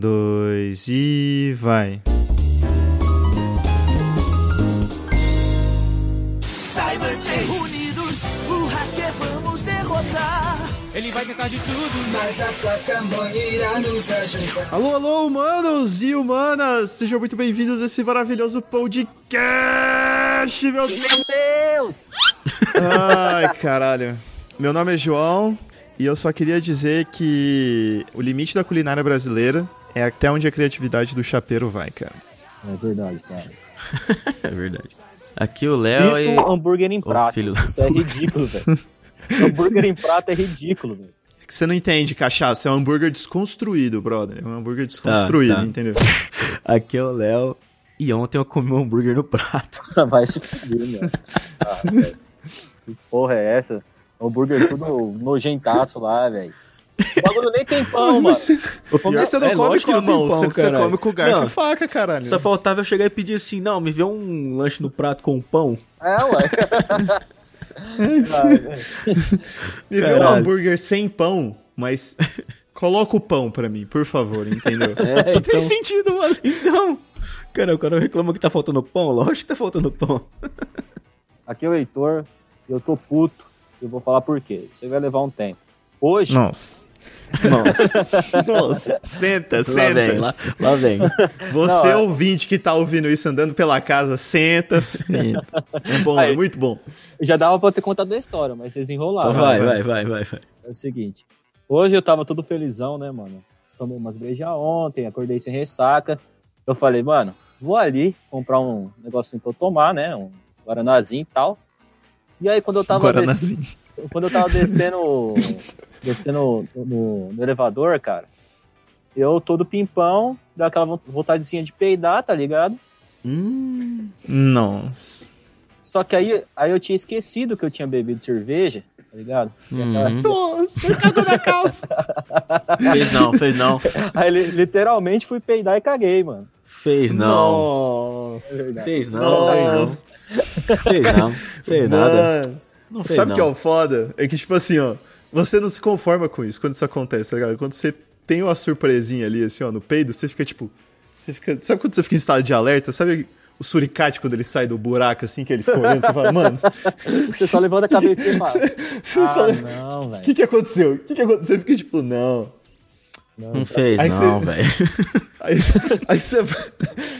dois e vai. Unidos, o hacker vamos derrotar. Ele vai tentar de tudo, Mas a placa-mãe irá nos ajudar. Alô, alô, humanos e humanas! Sejam muito bem-vindos a esse maravilhoso podcast, meu Deus! Ai, caralho. Meu nome é João e eu só queria dizer que o limite da culinária brasileira é até onde a criatividade do chapeiro vai, cara. É verdade, cara. É verdade. Aqui o Léo Isso e... hambúrguer em prato. filho Isso é ridículo, velho. hambúrguer em prato é ridículo, velho. É que você não entende, cachaça. É um hambúrguer desconstruído, brother. É um hambúrguer desconstruído, tá. entendeu? Aqui é o Léo. E ontem eu comi um hambúrguer no prato. Vai se fuder, meu. Ah, velho. que porra é essa? Hambúrguer tudo nojentaço lá, velho. O bagulho nem tem pão, mano. Você, você não é come com a que não tem mão, pão, você, você caralho. come com garfo Não. e faca, caralho. Só faltava eu chegar e pedir assim, não, me vê um lanche no prato com pão. É, ué. Me vê um hambúrguer sem pão, mas coloca o pão pra mim, por favor, entendeu? É, Não tem então- sentido, mano. Então, cara, o cara reclama que tá faltando pão. Lógico que tá faltando pão. Aqui é o Heitor, eu tô puto. Eu vou falar por quê. Isso aí vai levar um tempo. Hoje, Nossa. Nossa. Nossa. Senta, Lá senta. vem, lá, lá vem. Você, Não, é- ouvinte que tá ouvindo isso andando pela casa, senta, senta. É bom, é Aí. muito bom. já dava pra eu ter contado a história, mas vocês enrolaram. Então vai, vai, vai, vai, vai. É o seguinte, hoje eu tava todo felizão, né, mano? Tomei umas brejas ontem, acordei sem ressaca. Eu falei, mano, vou ali comprar um negocinho pra eu tomar, né? Um guaranazinho e tal. E aí quando eu tava Guaranazinho. descendo, quando eu tava descendo, descendo no, no elevador, cara, eu todo pimpão, dá aquela von- vontadezinha de peidar, tá ligado? Hum, Nossa. Só que aí, aí eu tinha esquecido que eu tinha bebido cerveja, tá ligado? E aquela- Uhum. Nossa, cagou na calça. Fez não, fez não. Aí li- literalmente fui peidar e caguei, mano. Fez não. Nossa. Fez não, Nossa. fez não. Fez não, fez nada. Mano. Não fez Sabe o que é o foda? É que, tipo assim, ó, você não se conforma com isso quando isso acontece, tá ligado? Quando você tem uma surpresinha ali, assim, ó, no peido, você fica, tipo. Você fica. Sabe quando você fica em estado de alerta? Sabe o suricate quando ele sai do buraco, assim, que ele fica olhando? Você fala, mano, Você só levanta a cabeça e fala. Ah, sabe- não, o velho. que que aconteceu? O que que aconteceu? Você fica, tipo, não. Não fez Aí não, velho. Aí, aí você, vai-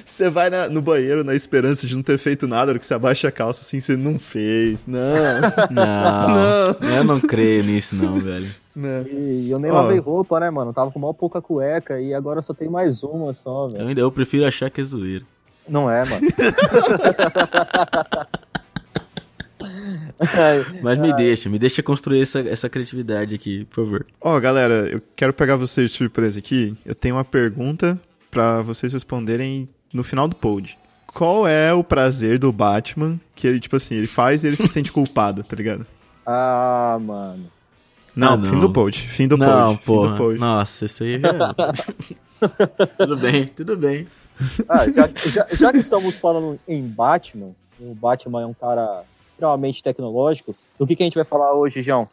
você vai na- no banheiro na esperança de não ter feito nada, que você abaixa a calça assim, você não fez. Não, Não, eu não creio nisso não, velho. não. E eu nem lavei roupa, né, mano? Tava com mal pouca cueca e agora só tem mais uma só, Eu, velho. ainda, eu prefiro achar que é zoeira. Não é, mano. Mas me deixa, me deixa construir essa, essa criatividade aqui, por favor. Ó, galera, eu quero pegar vocês de surpresa aqui. Eu tenho uma pergunta pra vocês responderem no final do pod. Qual é o prazer do Batman que ele, tipo assim, ele faz e ele se sente culpado, tá ligado? ah, mano. Não, Ah, não. fim do pod. Fim do não, pod. Fim do porra. pod. Nossa, isso aí já... tudo bem, tudo bem. Ah, já, já, já que estamos falando em Batman, o Batman é um cara extremamente tecnológico. Do que, que a gente vai falar hoje, João?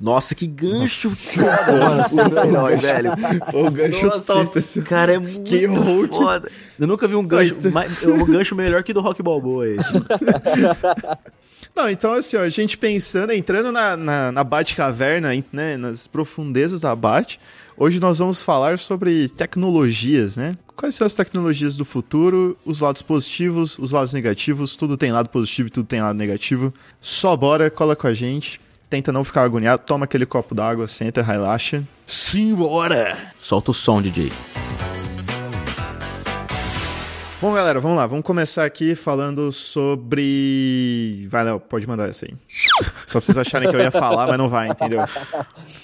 Nossa, que gancho foda, mano. Você é melhor, velho. Foi um gancho Nossa, top esse esse. cara é muito Que foda. Eu nunca vi um gancho, mais, um gancho melhor que do Rock Balboa esse. Não, então assim, ó, a gente pensando, entrando na, na, na Batcaverna, em- né, nas profundezas da Bat, hoje nós vamos falar sobre tecnologias, né? Quais são as tecnologias do futuro, os lados positivos, os lados negativos, tudo tem lado positivo e tudo tem lado negativo. Só bora, cola com a gente, tenta não ficar agoniado, toma aquele copo d'água, senta, relaxa. Simbora! Solta o som, DJ. Bom, galera, vamos lá. Vamos começar aqui falando sobre. Vai, Léo, pode mandar essa aí. Só pra vocês acharem que eu ia falar, mas não vai, entendeu?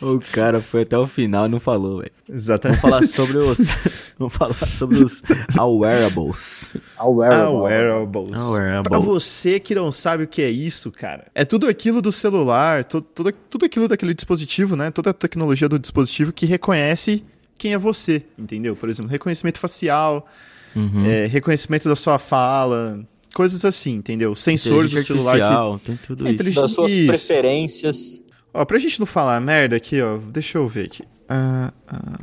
O cara foi até o final e não falou, velho. Exatamente. Vamos falar sobre os. Vamos falar sobre os wearables. Wearable. Wearables. Wearables. Pra você que não sabe o que é isso, cara, é tudo aquilo do celular, tu- tudo, tudo aquilo daquele dispositivo, né? Toda a tecnologia do dispositivo que reconhece quem é você, entendeu? Por exemplo, reconhecimento facial, Uhum. é, reconhecimento da sua fala, coisas assim, entendeu? Sensores do celular que... tem tudo É, isso. Das suas Isso. preferências. Ó, pra gente não falar merda aqui, ó, deixa eu ver aqui. Ah, ah.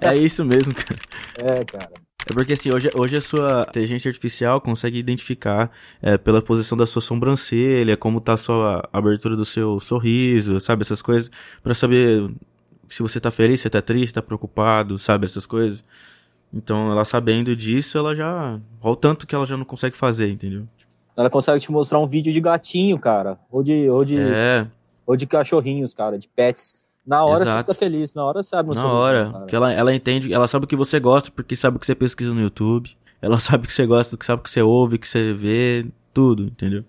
É isso mesmo, cara. É, cara. É porque assim, hoje, hoje a sua inteligência artificial consegue identificar é, pela posição da sua sobrancelha, como tá a sua abertura do seu sorriso, sabe? Essas coisas. Pra saber se você tá feliz, se tá triste, tá preocupado, sabe? Essas coisas. Então, ela sabendo disso, ela já. Olha o tanto que ela já não consegue fazer, entendeu? Ela consegue te mostrar um vídeo de gatinho, cara. Ou de, ou de, É, ou de cachorrinhos, cara, de pets. Na hora você Exato. fica feliz, na hora você um na hora. cara. Que ela, ela entende, ela sabe o que você gosta, porque sabe o que você pesquisa no YouTube. Ela sabe o que você gosta, sabe o que você ouve, o que você vê, tudo, entendeu?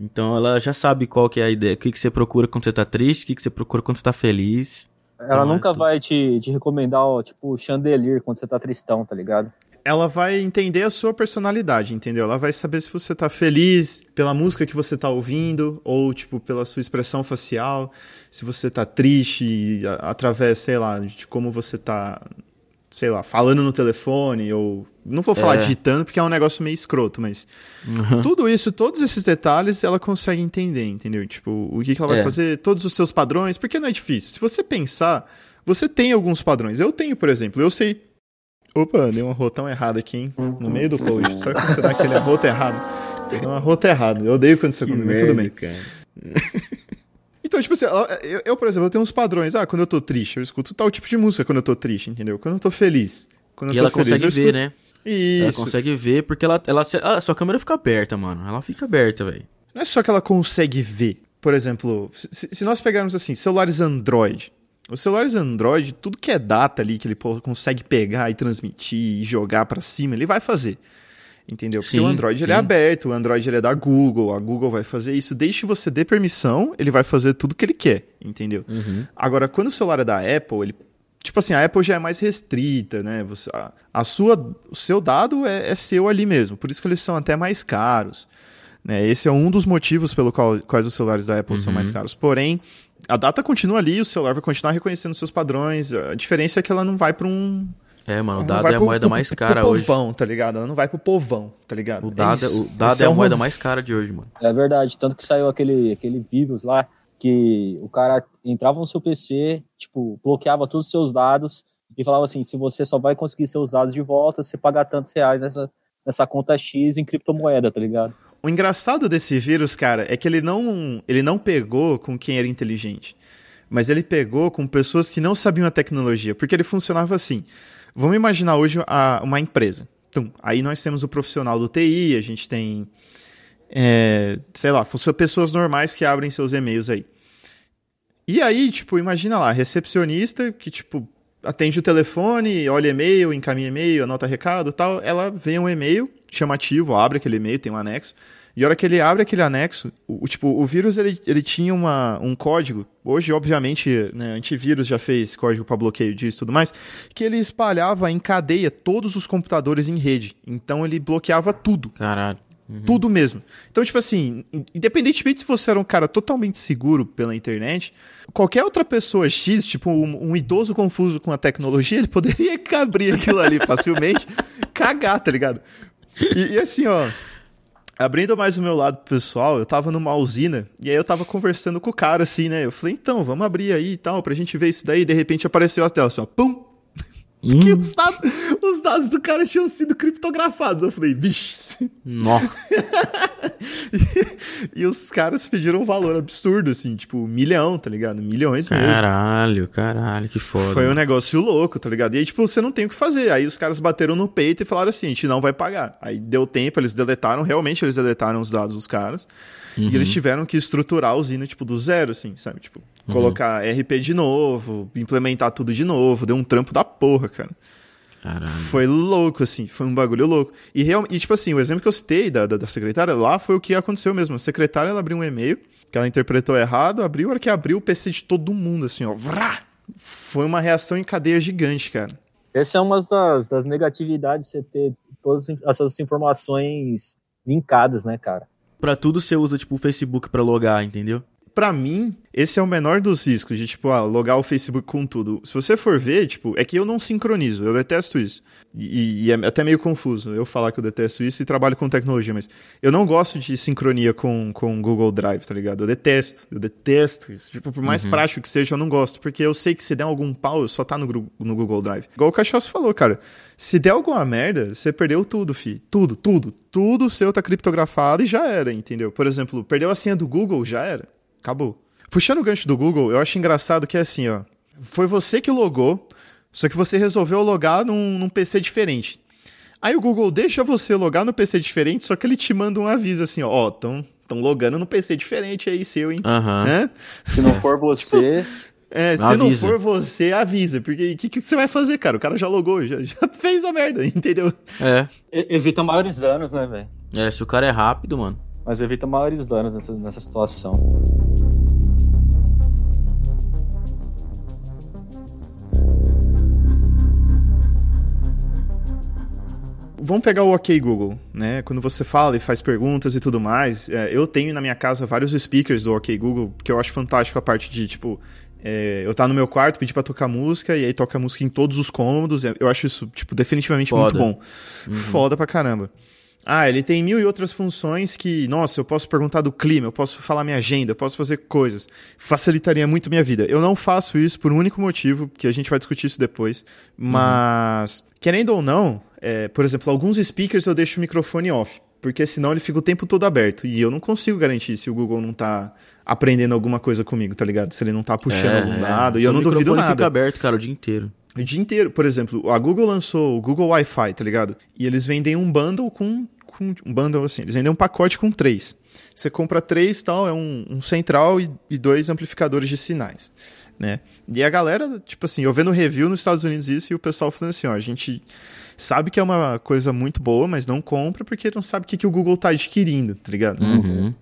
Então ela já sabe qual que é a ideia, o que, que você procura quando você tá triste, o que, que você procura quando você tá feliz. Ela Então, nunca é vai te, te recomendar, ó, tipo, chandelier quando você tá tristão, tá ligado? Ela vai entender a sua personalidade, entendeu? Ela vai saber se você tá feliz pela música que você tá ouvindo, ou, tipo, pela sua expressão facial, se você tá triste através, sei lá, de como você tá, sei lá, falando no telefone, ou. Não vou falar É. digitando, porque é um negócio meio escroto, mas. Tudo isso, todos esses detalhes, ela consegue entender, entendeu? Tipo, o que, que ela vai É. fazer, todos os seus padrões, porque não é difícil. Se você pensar, você tem alguns padrões. Eu tenho, por exemplo, eu sei. Opa, dei um arrotão errado aqui, hein? No meio do post. Sabe quando você dá aquele arroto errado? Deu um arroto errado. Eu odeio quando isso acontece, mas tudo bem. cara. Então, tipo assim, ela- eu, eu, por exemplo, eu tenho uns padrões. Ah, quando eu tô triste, eu escuto tal tipo de música quando eu tô triste, entendeu? Quando eu tô feliz. Quando E eu ela tô feliz, consegue eu ver, escuto... né? Isso. Ela consegue ver porque ela, ela, a sua câmera fica aberta, mano. Ela fica aberta, velho. Não é só que ela consegue ver. Por exemplo, se, se nós pegarmos assim, celulares Android. Os celulares Android, tudo que é data ali que ele consegue pegar e transmitir e jogar pra cima, ele vai fazer. Entendeu? Porque Sim, o Android ele é aberto, o Android ele é da Google, a Google vai fazer isso. Desde que você dê permissão, ele vai fazer tudo que ele quer, entendeu? Agora, quando o celular é da Apple, ele. Tipo assim, a Apple já é mais restrita, né? Você, a, a sua, o seu dado é, é seu ali mesmo. Por isso que eles são até mais caros. Né? Esse é um dos motivos pelo qual quais os celulares da Apple são mais caros. Porém, a data continua ali, o celular vai continuar reconhecendo seus padrões. A diferença é que ela não vai para um. É, mano, o dado é a pro- moeda pro- mais pro cara hoje. povão, tá ligado? Ela não vai pro povão, tá ligado? O dado, é, isso. o dado Esse é a moeda mais cara de hoje, mano. É verdade, tanto que saiu aquele, aquele vírus lá que o cara entrava no seu PC, tipo, bloqueava todos os seus dados e falava assim, se você só vai conseguir seus dados de volta se você pagar tantos reais nessa, nessa conta X em criptomoeda, tá ligado? O engraçado desse vírus, cara, é que ele não, ele não pegou com quem era inteligente. Mas ele pegou com pessoas que não sabiam a tecnologia. Porque ele funcionava assim. Vamos imaginar hoje a- uma empresa. Então, aí nós temos o profissional do TI, a gente tem. é, sei lá, pessoas normais que abrem seus e-mails aí. E aí, tipo, imagina lá, recepcionista que, tipo, atende o telefone, olha e-mail, encaminha e-mail, anota recado tal. Ela vê um e-mail chamativo, abre aquele e-mail, tem um anexo. E a hora que ele abre aquele anexo, o, tipo, o vírus ele, ele tinha uma, um código. Hoje, obviamente, né, antivírus já fez código para bloqueio disso e tudo mais, que ele espalhava em cadeia todos os computadores em rede. Então ele bloqueava tudo. Caralho. Tudo mesmo. Então, tipo assim, in- independentemente se você era um cara totalmente seguro pela internet, qualquer outra pessoa X, tipo um, um idoso confuso com a tecnologia, ele poderia abrir aquilo ali facilmente, cagar, tá ligado? E, e assim, ó. Abrindo mais o meu lado pessoal, eu tava numa usina e aí eu tava conversando com o cara assim, né? Eu falei, então, vamos abrir aí e tal, pra gente ver isso daí. De repente apareceu as telas assim, ó, pum! Que os dados, os dados do cara tinham sido criptografados. Eu falei, vixe. Nossa. e os caras pediram um valor absurdo, assim, tipo, um milhão, tá ligado? Milhões mesmo. Caralho, caralho, que foda. Foi um negócio louco, tá ligado? E aí, tipo, você não tem o que fazer. Aí os caras bateram no peito e falaram assim: a gente não vai pagar. Aí deu tempo, eles deletaram, realmente eles deletaram os dados dos caras. E eles tiveram que estruturar a usina, tipo, do zero, assim, sabe? Tipo, colocar RP de novo, implementar tudo de novo. Deu um trampo da porra, cara. Caralho. Foi louco, assim, foi um bagulho louco. E, real, e tipo assim, o exemplo que eu citei da, da, da secretária lá foi o que aconteceu mesmo. A secretária, ela abriu um e-mail, que ela interpretou errado, abriu, a hora que abriu o PC de todo mundo, assim, ó. Vrá! Foi uma reação em cadeia gigante, cara. Essa é uma das, das negatividades de você ter todas essas informações linkadas, né, cara? Pra tudo você usa, tipo, o Facebook pra logar, entendeu? Pra mim, esse é o menor dos riscos de, tipo, ah, logar o Facebook com tudo. Se você for ver, tipo, é que eu não sincronizo, eu detesto isso. E, e é até meio confuso eu falar que eu detesto isso e trabalho com tecnologia, mas eu não gosto de sincronia com, com Google Drive, tá ligado? Eu detesto, eu detesto isso. Tipo, por mais prático que seja, eu não gosto, porque eu sei que se der algum pau, só tá no, no Google Drive. Igual o Cachaço falou, cara, se der alguma merda, você perdeu tudo, fi. Tudo, tudo. Tudo seu tá criptografado e já era, entendeu? Por exemplo, perdeu a senha do Google, já era. Acabou. Puxando o gancho do Google, eu acho engraçado que é assim, ó. Foi você que logou, só que você resolveu logar num, num PC diferente. Aí o Google deixa você logar no PC diferente, só que ele te manda um aviso assim, ó, ó, tão, tão logando no PC diferente aí seu, hein? Aham. Hã? Se não for você, É, se não Avisa. for você, avisa, porque o que, que você vai fazer, cara? O cara já logou, já, já fez a merda, entendeu? É. e- evita maiores danos, né, velho? É, se o cara é rápido, mano. Mas evita maiores danos nessa, nessa situação. Vamos pegar o OK Google, né? Quando você fala e faz perguntas e tudo mais, é, eu tenho na minha casa vários speakers do OK Google, que eu acho fantástico a parte de, tipo, é, eu tá no meu quarto, pedir pra tocar música, e aí toca música em todos os cômodos. Eu acho isso, tipo, definitivamente Foda. muito bom. Foda pra caramba. Ah, ele tem mil e outras funções que, nossa, eu posso perguntar do clima, eu posso falar minha agenda, eu posso fazer coisas. Facilitaria muito minha vida. Eu não faço isso por um único motivo, que a gente vai discutir isso depois. Mas, querendo ou não, é, por exemplo, alguns speakers eu deixo o microfone off. Porque senão ele fica o tempo todo aberto. E eu não consigo garantir se o Google não tá aprendendo alguma coisa comigo, tá ligado? Se ele não tá puxando É, algum é. dado. E Seu eu não duvido microfone nada. fica aberto, cara, o dia inteiro. O dia inteiro. Por exemplo, a Google lançou o Google Wi-Fi, tá ligado? E eles vendem um bundle com. com um bundle assim, eles vendem um pacote com três. Você compra três tal, é um, um central e, e dois amplificadores de sinais. Né? E a galera, tipo assim, eu vendo review nos Estados Unidos isso e o pessoal falando assim, ó, a gente sabe que é uma coisa muito boa, mas não compra porque não sabe o que, que o Google tá adquirindo, tá ligado? Uhum.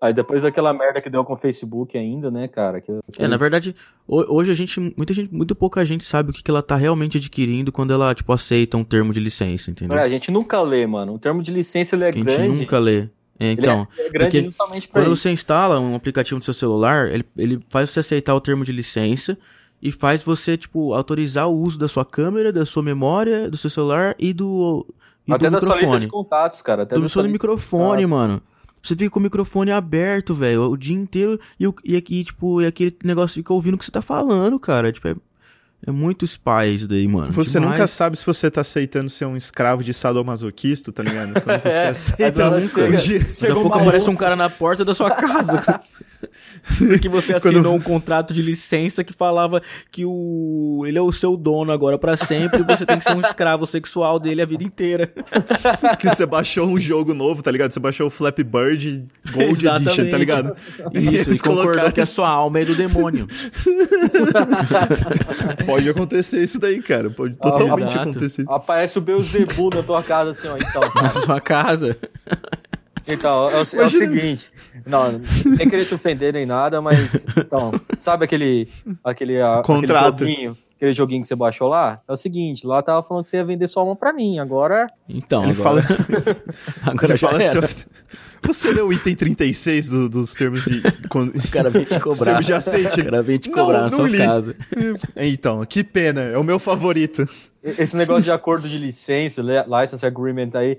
Aí depois daquela merda que deu com o Facebook ainda, né, cara? Que, que- É, na verdade, ho- hoje a gente, muita gente, muito pouca gente sabe o que, que ela tá realmente adquirindo quando ela, tipo, aceita um termo de licença, entendeu? É, a gente nunca lê, mano. O termo de licença ele é Que a gente grande. nunca lê. É, Ele então, é, é grande porque justamente quando isso. você instala um aplicativo no seu celular, ele, ele faz você aceitar o termo de licença e faz você, tipo, autorizar o uso da sua câmera, da sua memória, do seu celular e do, e Até do da sua lista microfone. de contatos, cara. Até do da seu sua lista- microfone, mano. Você fica com o microfone aberto, velho, o dia inteiro e, o- e aqui, tipo, e aquele negócio fica ouvindo o que você tá falando, cara. Tipo, é, é muito spy isso daí, mano. Você Demais. nunca sabe se você tá aceitando ser um escravo de sadomasoquista, tá ligado? Quando você É, aceita nunca. chega- Daqui a pouco aparece um cara na porta da sua casa. Porque você Quando- assinou um contrato de licença que falava que o ele é o seu dono agora pra sempre e você tem que ser um escravo sexual dele a vida inteira. que você baixou um jogo novo, tá ligado? Você baixou o Flappy Bird Gold Edition, Exatamente. tá ligado? Isso, e eles concordou colocaram- que a sua alma é do demônio. Pode acontecer isso daí, cara. Pode totalmente exato. acontecer. Aparece o Beuzebu na tua casa, assim, ó. Então, Na sua casa. Então é, o, é o seguinte. Não, sem querer te ofender nem nada, mas. Então, sabe aquele. Aquele, a- aquele Contrato. joguinho? Aquele joguinho que você baixou lá? É o seguinte, lá tava falando que você ia vender sua alma pra mim. Agora. Então, Ele agora, fala, agora ele já fala era. assim, você leu o item 36 do- dos termos de... quando- O cara vem te cobrar. termos de aceite? O cara vem te Não, cobrar na não sua li. casa. Então, que pena, é o meu favorito. Esse negócio de acordo de licença, li- license agreement aí.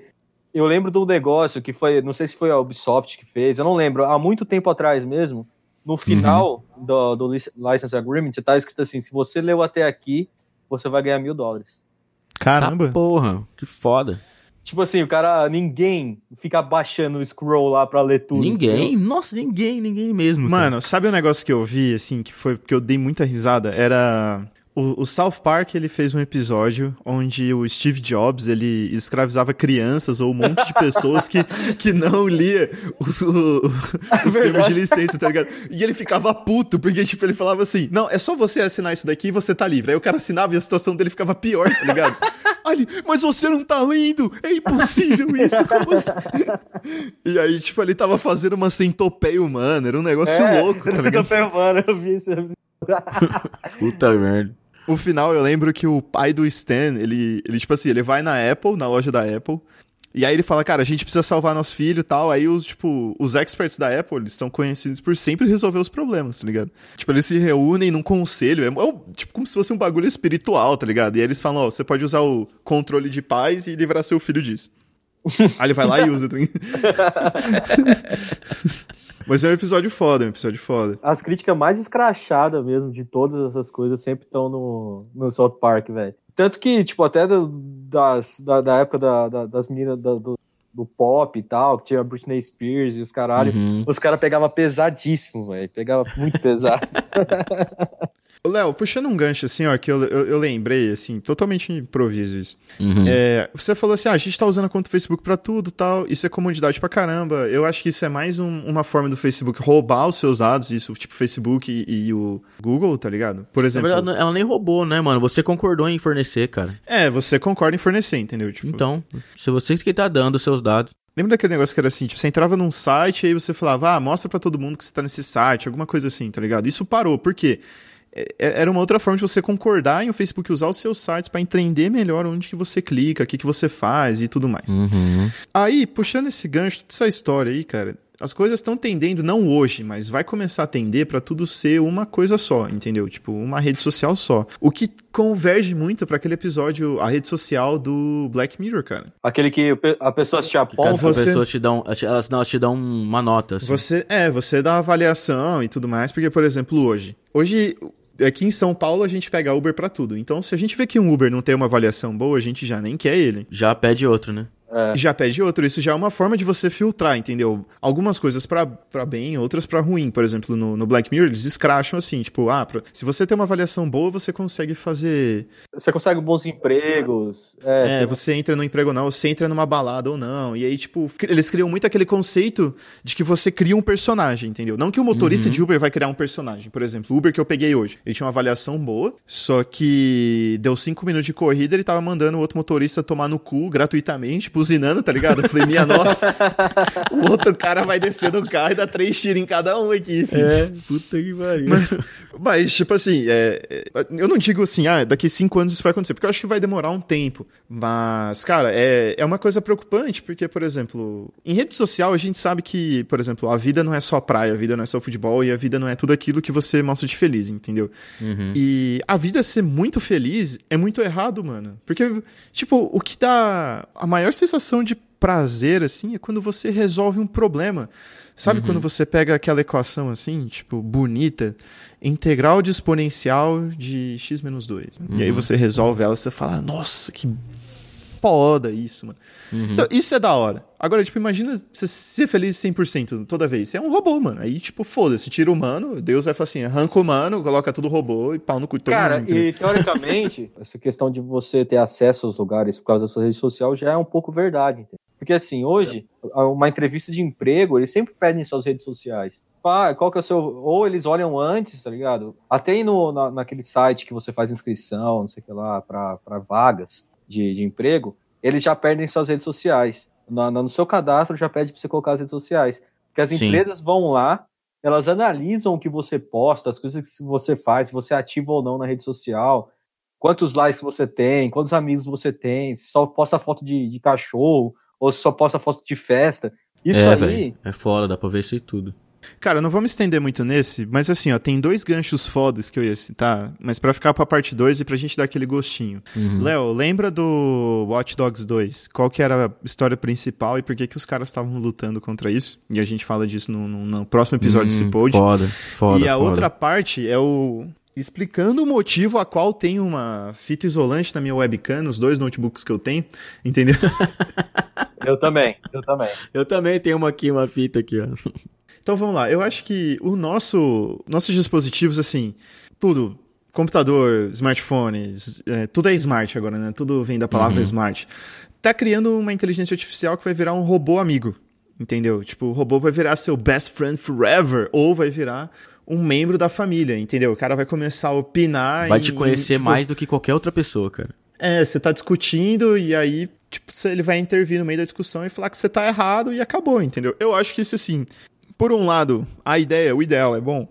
Eu lembro de um negócio que foi, não sei se foi a Ubisoft que fez, eu não lembro, há muito tempo atrás mesmo. No final do, do lic- license agreement, tá escrito assim: se você leu até aqui, você vai ganhar mil dólares. Caramba. Ah, porra, que foda. Tipo assim, o cara, ninguém fica baixando o scroll lá pra ler tudo. Ninguém? Nossa, ninguém, ninguém mesmo. cara. Mano, sabe um negócio que eu vi, assim, que foi que eu dei muita risada? Era. O, o South Park, ele fez um episódio onde o Steve Jobs, ele escravizava crianças ou um monte de pessoas que, que não lia os, o- os termos de licença, tá ligado? E ele ficava puto, porque, tipo, ele falava assim, não, é só você assinar isso daqui e você tá livre. Aí o cara assinava e a situação dele ficava pior, tá ligado? Ele, mas você não tá lendo! É impossível isso! Como assim? E aí, tipo, ele tava fazendo uma centopeia humana, era um negócio É, louco, tá ligado? Mano, eu vi isso. Puta merda. O final, eu lembro que o pai do Stan, ele, ele, tipo assim, ele vai na Apple, na loja da Apple, E aí ele fala, cara, a gente precisa salvar nosso filho e tal. Aí os, tipo, os experts da Apple, eles são conhecidos por sempre resolver os problemas, tá ligado? Tipo, eles se reúnem num conselho, é, é um- tipo como se fosse um bagulho espiritual, tá ligado? E aí eles falam, ó, você pode usar o controle de paz e livrar seu filho disso. aí ele vai lá e usa, tá? Mas é um episódio foda, é um episódio foda. As críticas mais escrachadas mesmo de todas essas coisas sempre estão no, no South Park, velho. Tanto que, tipo, até do- das, da, da época da- da- das meninas da- do, do pop e tal, que tinha a Britney Spears e os caralho, Uhum. os caras pegavam pesadíssimo, velho. Pegava muito pesado. Léo, puxando um gancho assim, ó, que eu, eu, eu lembrei, assim, totalmente improviso isso. Uhum. É, você falou assim, ah, a gente tá usando a conta do Facebook pra tudo tal, isso é comodidade pra caramba. Eu acho que isso é mais um- uma forma do Facebook roubar os seus dados, isso, tipo, o Facebook e, e o Google, tá ligado? Por Na exemplo. verdade, ela nem roubou, né, mano? Você concordou em fornecer, cara. É, você concorda em fornecer, entendeu? Tipo, Então, se você que tá dando os seus dados. Lembra daquele negócio que era assim, tipo, você entrava num site e aí você falava, ah, mostra pra todo mundo que você tá nesse site, alguma coisa assim, tá ligado? Isso parou, por quê? É- é- Era uma outra forma de você concordar em o Facebook usar os seus sites pra entender melhor onde que você clica, o que que você faz e tudo mais. Uhum. Aí, puxando esse gancho dessa história aí, cara, as coisas estão tendendo, não hoje, mas vai começar a tender pra tudo ser uma coisa só, entendeu? Tipo, uma rede social só. O que converge muito pra aquele episódio, a rede social do Black Mirror, cara. Aquele que a pessoa se Caso aponta. você- pessoa te dá um, elas, não, elas te dão uma nota, assim. Você, é, você dá uma avaliação e tudo mais, porque, por exemplo, hoje. Hoje, aqui em São Paulo, a gente pega Uber pra tudo. Então, se a gente vê que um Uber não tem uma avaliação boa, a gente já nem quer ele. Já pede outro, né? É. Já pede outro. Isso já é uma forma de você filtrar, entendeu? Algumas coisas pra, pra bem, outras pra ruim. Por exemplo, no, no Black Mirror, eles escracham assim, tipo, ah, pra- se você tem uma avaliação boa, você consegue fazer. Você consegue bons empregos. É, É, você entra no emprego ou não, você entra numa balada ou não. E aí, tipo, eles criam muito aquele conceito de que você cria um personagem, entendeu? Não que o motorista de Uber vai criar um personagem. Por exemplo, o Uber que eu peguei hoje, ele tinha uma avaliação boa, só que deu cinco minutos de corrida, ele tava mandando o outro motorista tomar no cu gratuitamente, buzinando, tá ligado? Eu falei, minha nossa, o outro cara vai descer do carro e dar três tiros em cada um aqui, filho. É, puta que pariu. Mas, tipo assim, é, é, eu não digo assim, ah, daqui cinco anos isso vai acontecer, porque eu acho que vai demorar um tempo. Mas, cara, é, é uma coisa preocupante, porque, por exemplo, em rede social a gente sabe que, por exemplo, a vida não é só praia, a vida não é só futebol e a vida não é tudo aquilo que você mostra de feliz, entendeu? E a vida ser muito feliz é muito errado, mano. Porque, tipo, o que dá a maior sensação de prazer, assim, é quando você resolve um problema. Sabe quando você pega aquela equação assim, tipo, bonita, integral de exponencial de x menos 2. né? E aí você resolve ela, você fala, nossa, que foda isso, mano. Então, isso é da hora. Agora, tipo, imagina você ser feliz 100% toda vez. Você é um robô, mano. Aí, tipo, foda-se, tira o humano, Deus vai falar assim, arranca o humano, coloca tudo robô e pau no cu todo Cara, mundo. e teoricamente, essa questão de você ter acesso aos lugares por causa da sua rede social já é um pouco verdade. entendeu? Porque assim, hoje, uma entrevista de emprego, eles sempre pedem suas redes sociais. Ah, qual que é o seu. Ou eles olham antes, tá ligado? Até aí no, na, naquele site que você faz inscrição, não sei o que lá, para vagas de, de emprego, eles já pedem suas redes sociais. Na- no seu cadastro já pede para você colocar as redes sociais. Porque as Sim. empresas vão lá, elas analisam o que você posta, as coisas que você faz, se você é ativo ou não na rede social, quantos likes você tem, quantos amigos você tem, se só posta foto de, de cachorro, ou se só posta foto de festa. Isso é, aí, velho. É foda, dá pra ver isso e tudo. Cara, não vamos estender muito nesse, mas assim, ó, tem dois ganchos fodas que eu ia citar, mas pra ficar pra parte 2 e pra gente dar aquele gostinho. Uhum. Léo, lembra do Watch Dogs 2? Qual que era a história principal e por que que os caras estavam lutando contra isso? E a gente fala disso no, no- no próximo episódio desse Hum, pod. Foda, foda. e a foda. outra parte é o explicando o motivo a qual tem uma fita isolante na minha webcam, nos dois notebooks que eu tenho, entendeu? eu também, eu também. Eu também tenho uma aqui, uma fita aqui, ó. Então vamos lá, eu acho que o nosso nossos dispositivos assim, tudo computador, smartphones, é, tudo é smart agora, né? Tudo vem da palavra smart. Tá criando uma inteligência artificial que vai virar um robô amigo, entendeu? Tipo, o robô vai virar seu best friend forever ou vai virar um membro da família, entendeu? O cara vai começar a opinar Vai em- te conhecer em, tipo, mais do que qualquer outra pessoa, cara. É, você tá discutindo e aí, tipo, ele vai intervir no meio da discussão e falar que você tá errado e acabou, entendeu? Eu acho que isso, assim, por um lado, a ideia, o ideal é bom.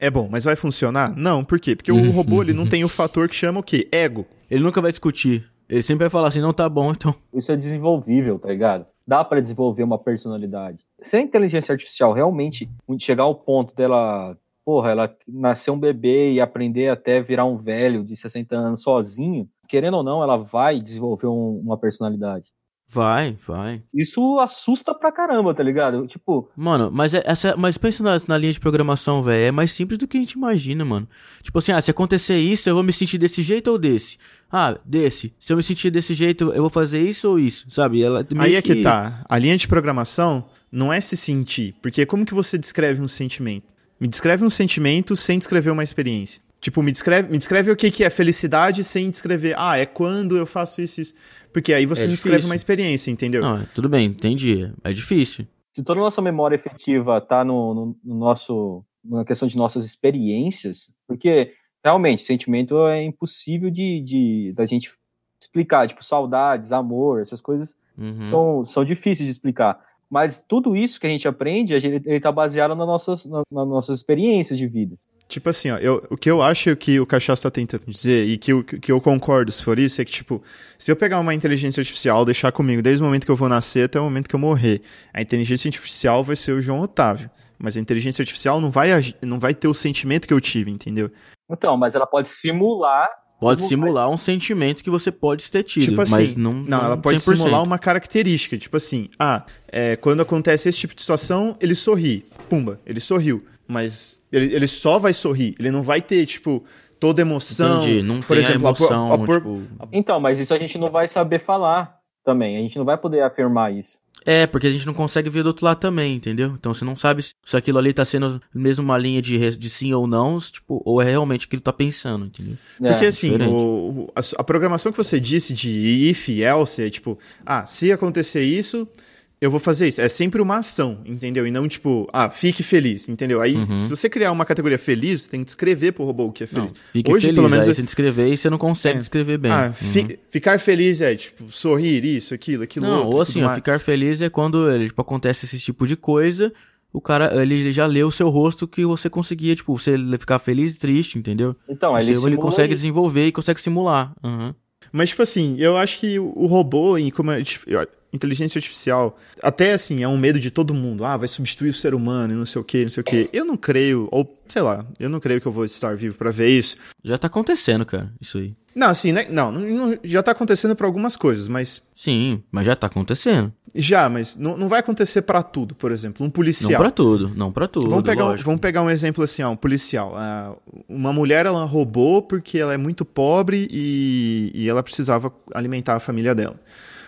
É bom, mas vai funcionar? Não, por quê? Porque o robô, ele não tem o fator que chama o quê? Ego. Ele nunca vai discutir. Ele sempre vai falar assim, não tá bom, então. Isso é desenvolvível, tá ligado? Dá pra desenvolver uma personalidade. Se a inteligência artificial realmente chegar ao ponto dela, porra, ela nascer um bebê e aprender até virar um velho de 60 anos sozinho, querendo ou não, ela vai desenvolver um- uma personalidade. Vai, vai. Isso assusta pra caramba, tá ligado? Tipo, Mano, mas, é, essa, mas pensa na, na linha de programação, velho. É mais simples do que a gente imagina, mano. Tipo assim, ah, se acontecer isso, eu vou me sentir desse jeito ou desse? Ah, desse. Se eu me sentir desse jeito, eu vou fazer isso ou isso, sabe? Ela, meio Aí é que tá. A linha de programação não é se sentir. Porque como que você descreve um sentimento? Me descreve um sentimento sem descrever uma experiência. Tipo, me descreve, me descreve o que, que é felicidade sem descrever. Ah, é quando eu faço isso e isso. Porque aí você É me descreve uma experiência, entendeu? Não, tudo bem, entendi. É difícil. se toda a nossa memória efetiva tá no, no- no nosso na questão de nossas experiências, porque realmente sentimento é impossível de, de da gente explicar, tipo saudades, amor, essas coisas Uhum. são, são difíceis de explicar. Mas tudo isso que a gente aprende, a gente, ele tá baseado nas nossas, na- nas nossas experiências de vida. Tipo assim, ó, eu, o que eu acho que o Cachaça tá tentando dizer, e que eu, que eu concordo se for isso, é que, tipo, se eu pegar uma inteligência artificial, deixar comigo desde o momento que eu vou nascer até o momento que eu morrer, a inteligência artificial vai ser o João Otávio. Mas a inteligência artificial não vai, não vai ter o sentimento que eu tive, entendeu? Então, mas ela pode simular. Pode simular um sentimento que você pode ter tido, Tipo assim, mas não. não, ela pode 100%. simular uma característica. Tipo assim, ah, é, quando acontece esse tipo de situação, ele sorri. Pumba, ele sorriu. Mas ele, ele só vai sorrir. Ele não vai ter, tipo, toda emoção. Entendi, não Por tem exemplo, a a por- emoção, a por- tipo... Então, mas isso a gente não vai saber falar também. A gente não vai poder afirmar isso. É, porque a gente não consegue ver do outro lado também, entendeu? Então você não sabe se se aquilo ali tá sendo mesmo uma linha de, de sim ou não, tipo, ou é realmente aquilo que tá pensando, entendeu? Porque É. assim, diferente. o- o- a, a programação que você disse de if, else, é tipo, ah, se acontecer isso, eu vou fazer isso. É sempre uma ação, entendeu? E não tipo, ah, fique feliz, entendeu? Aí, se você criar uma categoria feliz, você tem que descrever pro robô o que é Uhum. Não, feliz. fique Hoje, feliz, pelo menos, aí você descrever e você não consegue É. descrever bem. ah, Uhum. fi- ficar feliz é, tipo, sorrir, isso, aquilo, aquilo Não, outro, ou tudo assim, ó, ficar feliz é quando ele, tipo, acontece esse tipo de coisa, o cara, ele já leu o seu rosto que você conseguia, tipo, você ficar feliz e triste, entendeu? Então, Você- ele, ele, simula consegue isso. desenvolver e consegue simular. Uhum. Mas, tipo assim, eu acho que o robô, em como eu- inteligência artificial, até assim, é um medo de todo mundo. Ah, vai substituir o ser humano e não sei o que, não sei o que. Eu não creio, ou sei lá, eu não creio que eu vou estar vivo pra ver isso. Já tá acontecendo, cara, isso aí. Não, assim, né? Não, não- não- já tá acontecendo pra algumas coisas, mas. Sim, mas já tá acontecendo. Já, mas não, não vai acontecer pra tudo, por exemplo. Um Não policial. pra tudo, não pra tudo, Vamos pegar, um, vamos pegar um exemplo assim, ó, um policial. Ah, uma mulher, ela roubou porque ela é muito pobre e, e ela precisava alimentar a família dela.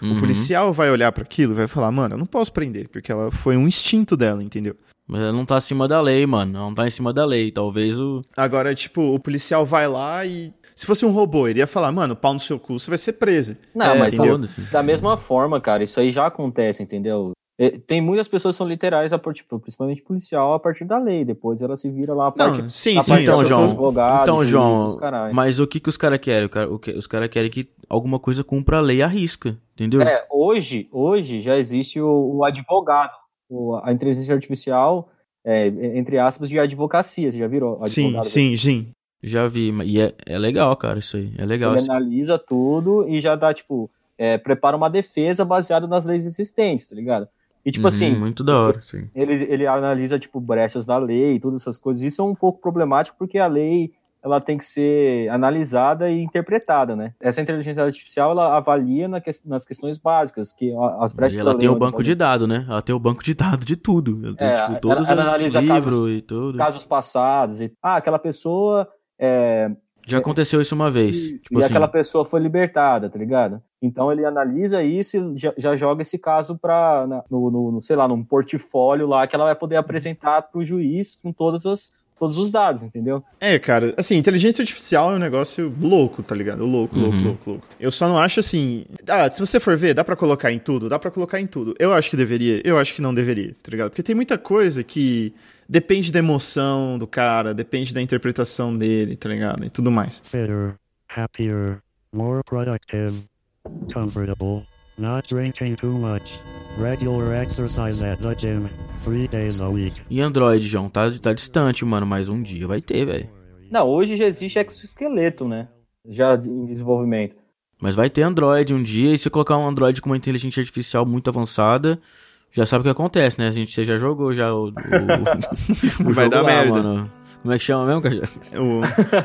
Uhum. O policial vai olhar pra aquilo e vai falar, mano, eu não posso prender, porque ela foi um instinto dela, entendeu? Mas ela não tá acima da lei, mano. Ela não tá em cima da lei. Talvez o. Agora, tipo, o policial vai lá e. Se fosse um robô, ele ia falar, mano, pau no seu cu, você vai ser presa. Não, É, mas entendeu? da mesma forma, cara, isso aí já acontece, entendeu? É, Tem muitas pessoas que são literais, a par- tipo, principalmente policial, a partir da lei. Depois ela se vira lá a Não, parte, sim, a sim, parte então, João. advogados, então, João. Mas o que, que os caras querem? O cara- o que- os caras querem que alguma coisa cumpra a lei à risca. Entendeu? É, hoje, hoje já existe o, o advogado, o- a inteligência artificial, é, entre aspas, de advocacia. Você já virou Sim, advogado? sim, sim. Já vi. E é, é legal, cara, isso aí. É legal. Ele analisa tudo e já dá, tipo, é, prepara uma defesa baseada nas leis existentes, tá ligado? E, tipo Uhum, assim, Muito da hora, sim. ele, ele analisa, tipo, brechas da lei e todas essas coisas. Isso é um pouco problemático porque a lei, ela tem que ser analisada e interpretada, né? Essa inteligência artificial, ela avalia na que- nas questões básicas, que as E brechas ela da tem o banco de dados, né? Ela tem o banco de dados de tudo. Ela tem, É, tipo, ela- todos ela os analisa livros casos- e tudo. casos passados. E, ah, aquela pessoa... É, Já aconteceu isso uma vez. Isso, tipo e assim, aquela pessoa foi libertada, tá ligado? Então ele analisa isso e já, já joga esse caso para no, no, no, sei lá, num portfólio lá que ela vai poder apresentar pro juiz com todos os, todos os dados, entendeu? É, cara, assim, inteligência artificial é um negócio louco, tá ligado? Louco, louco, Uhum. louco, louco. Eu só não acho assim. Ah, se você for ver, dá pra colocar em tudo? Dá pra colocar em tudo. Eu acho que deveria, eu acho que não deveria, tá ligado? Porque tem muita coisa que depende da emoção do cara, depende da interpretação dele, tá ligado? E tudo mais. fitter, happier, more productive, comfortable, not drinking too much, regular exercise at the gym, three days a week. E Android, João, tá, tá distante, mano, mas um dia vai ter, velho. Não, hoje já existe exoesqueleto, né? Já em desenvolvimento. Mas vai ter Android um dia, e se colocar um Android com uma inteligência artificial muito avançada, já sabe o que acontece, né? A gente você já jogou já o. o- o Vai jogo dar lá, merda. mano. Como é que chama mesmo, Cajaça? O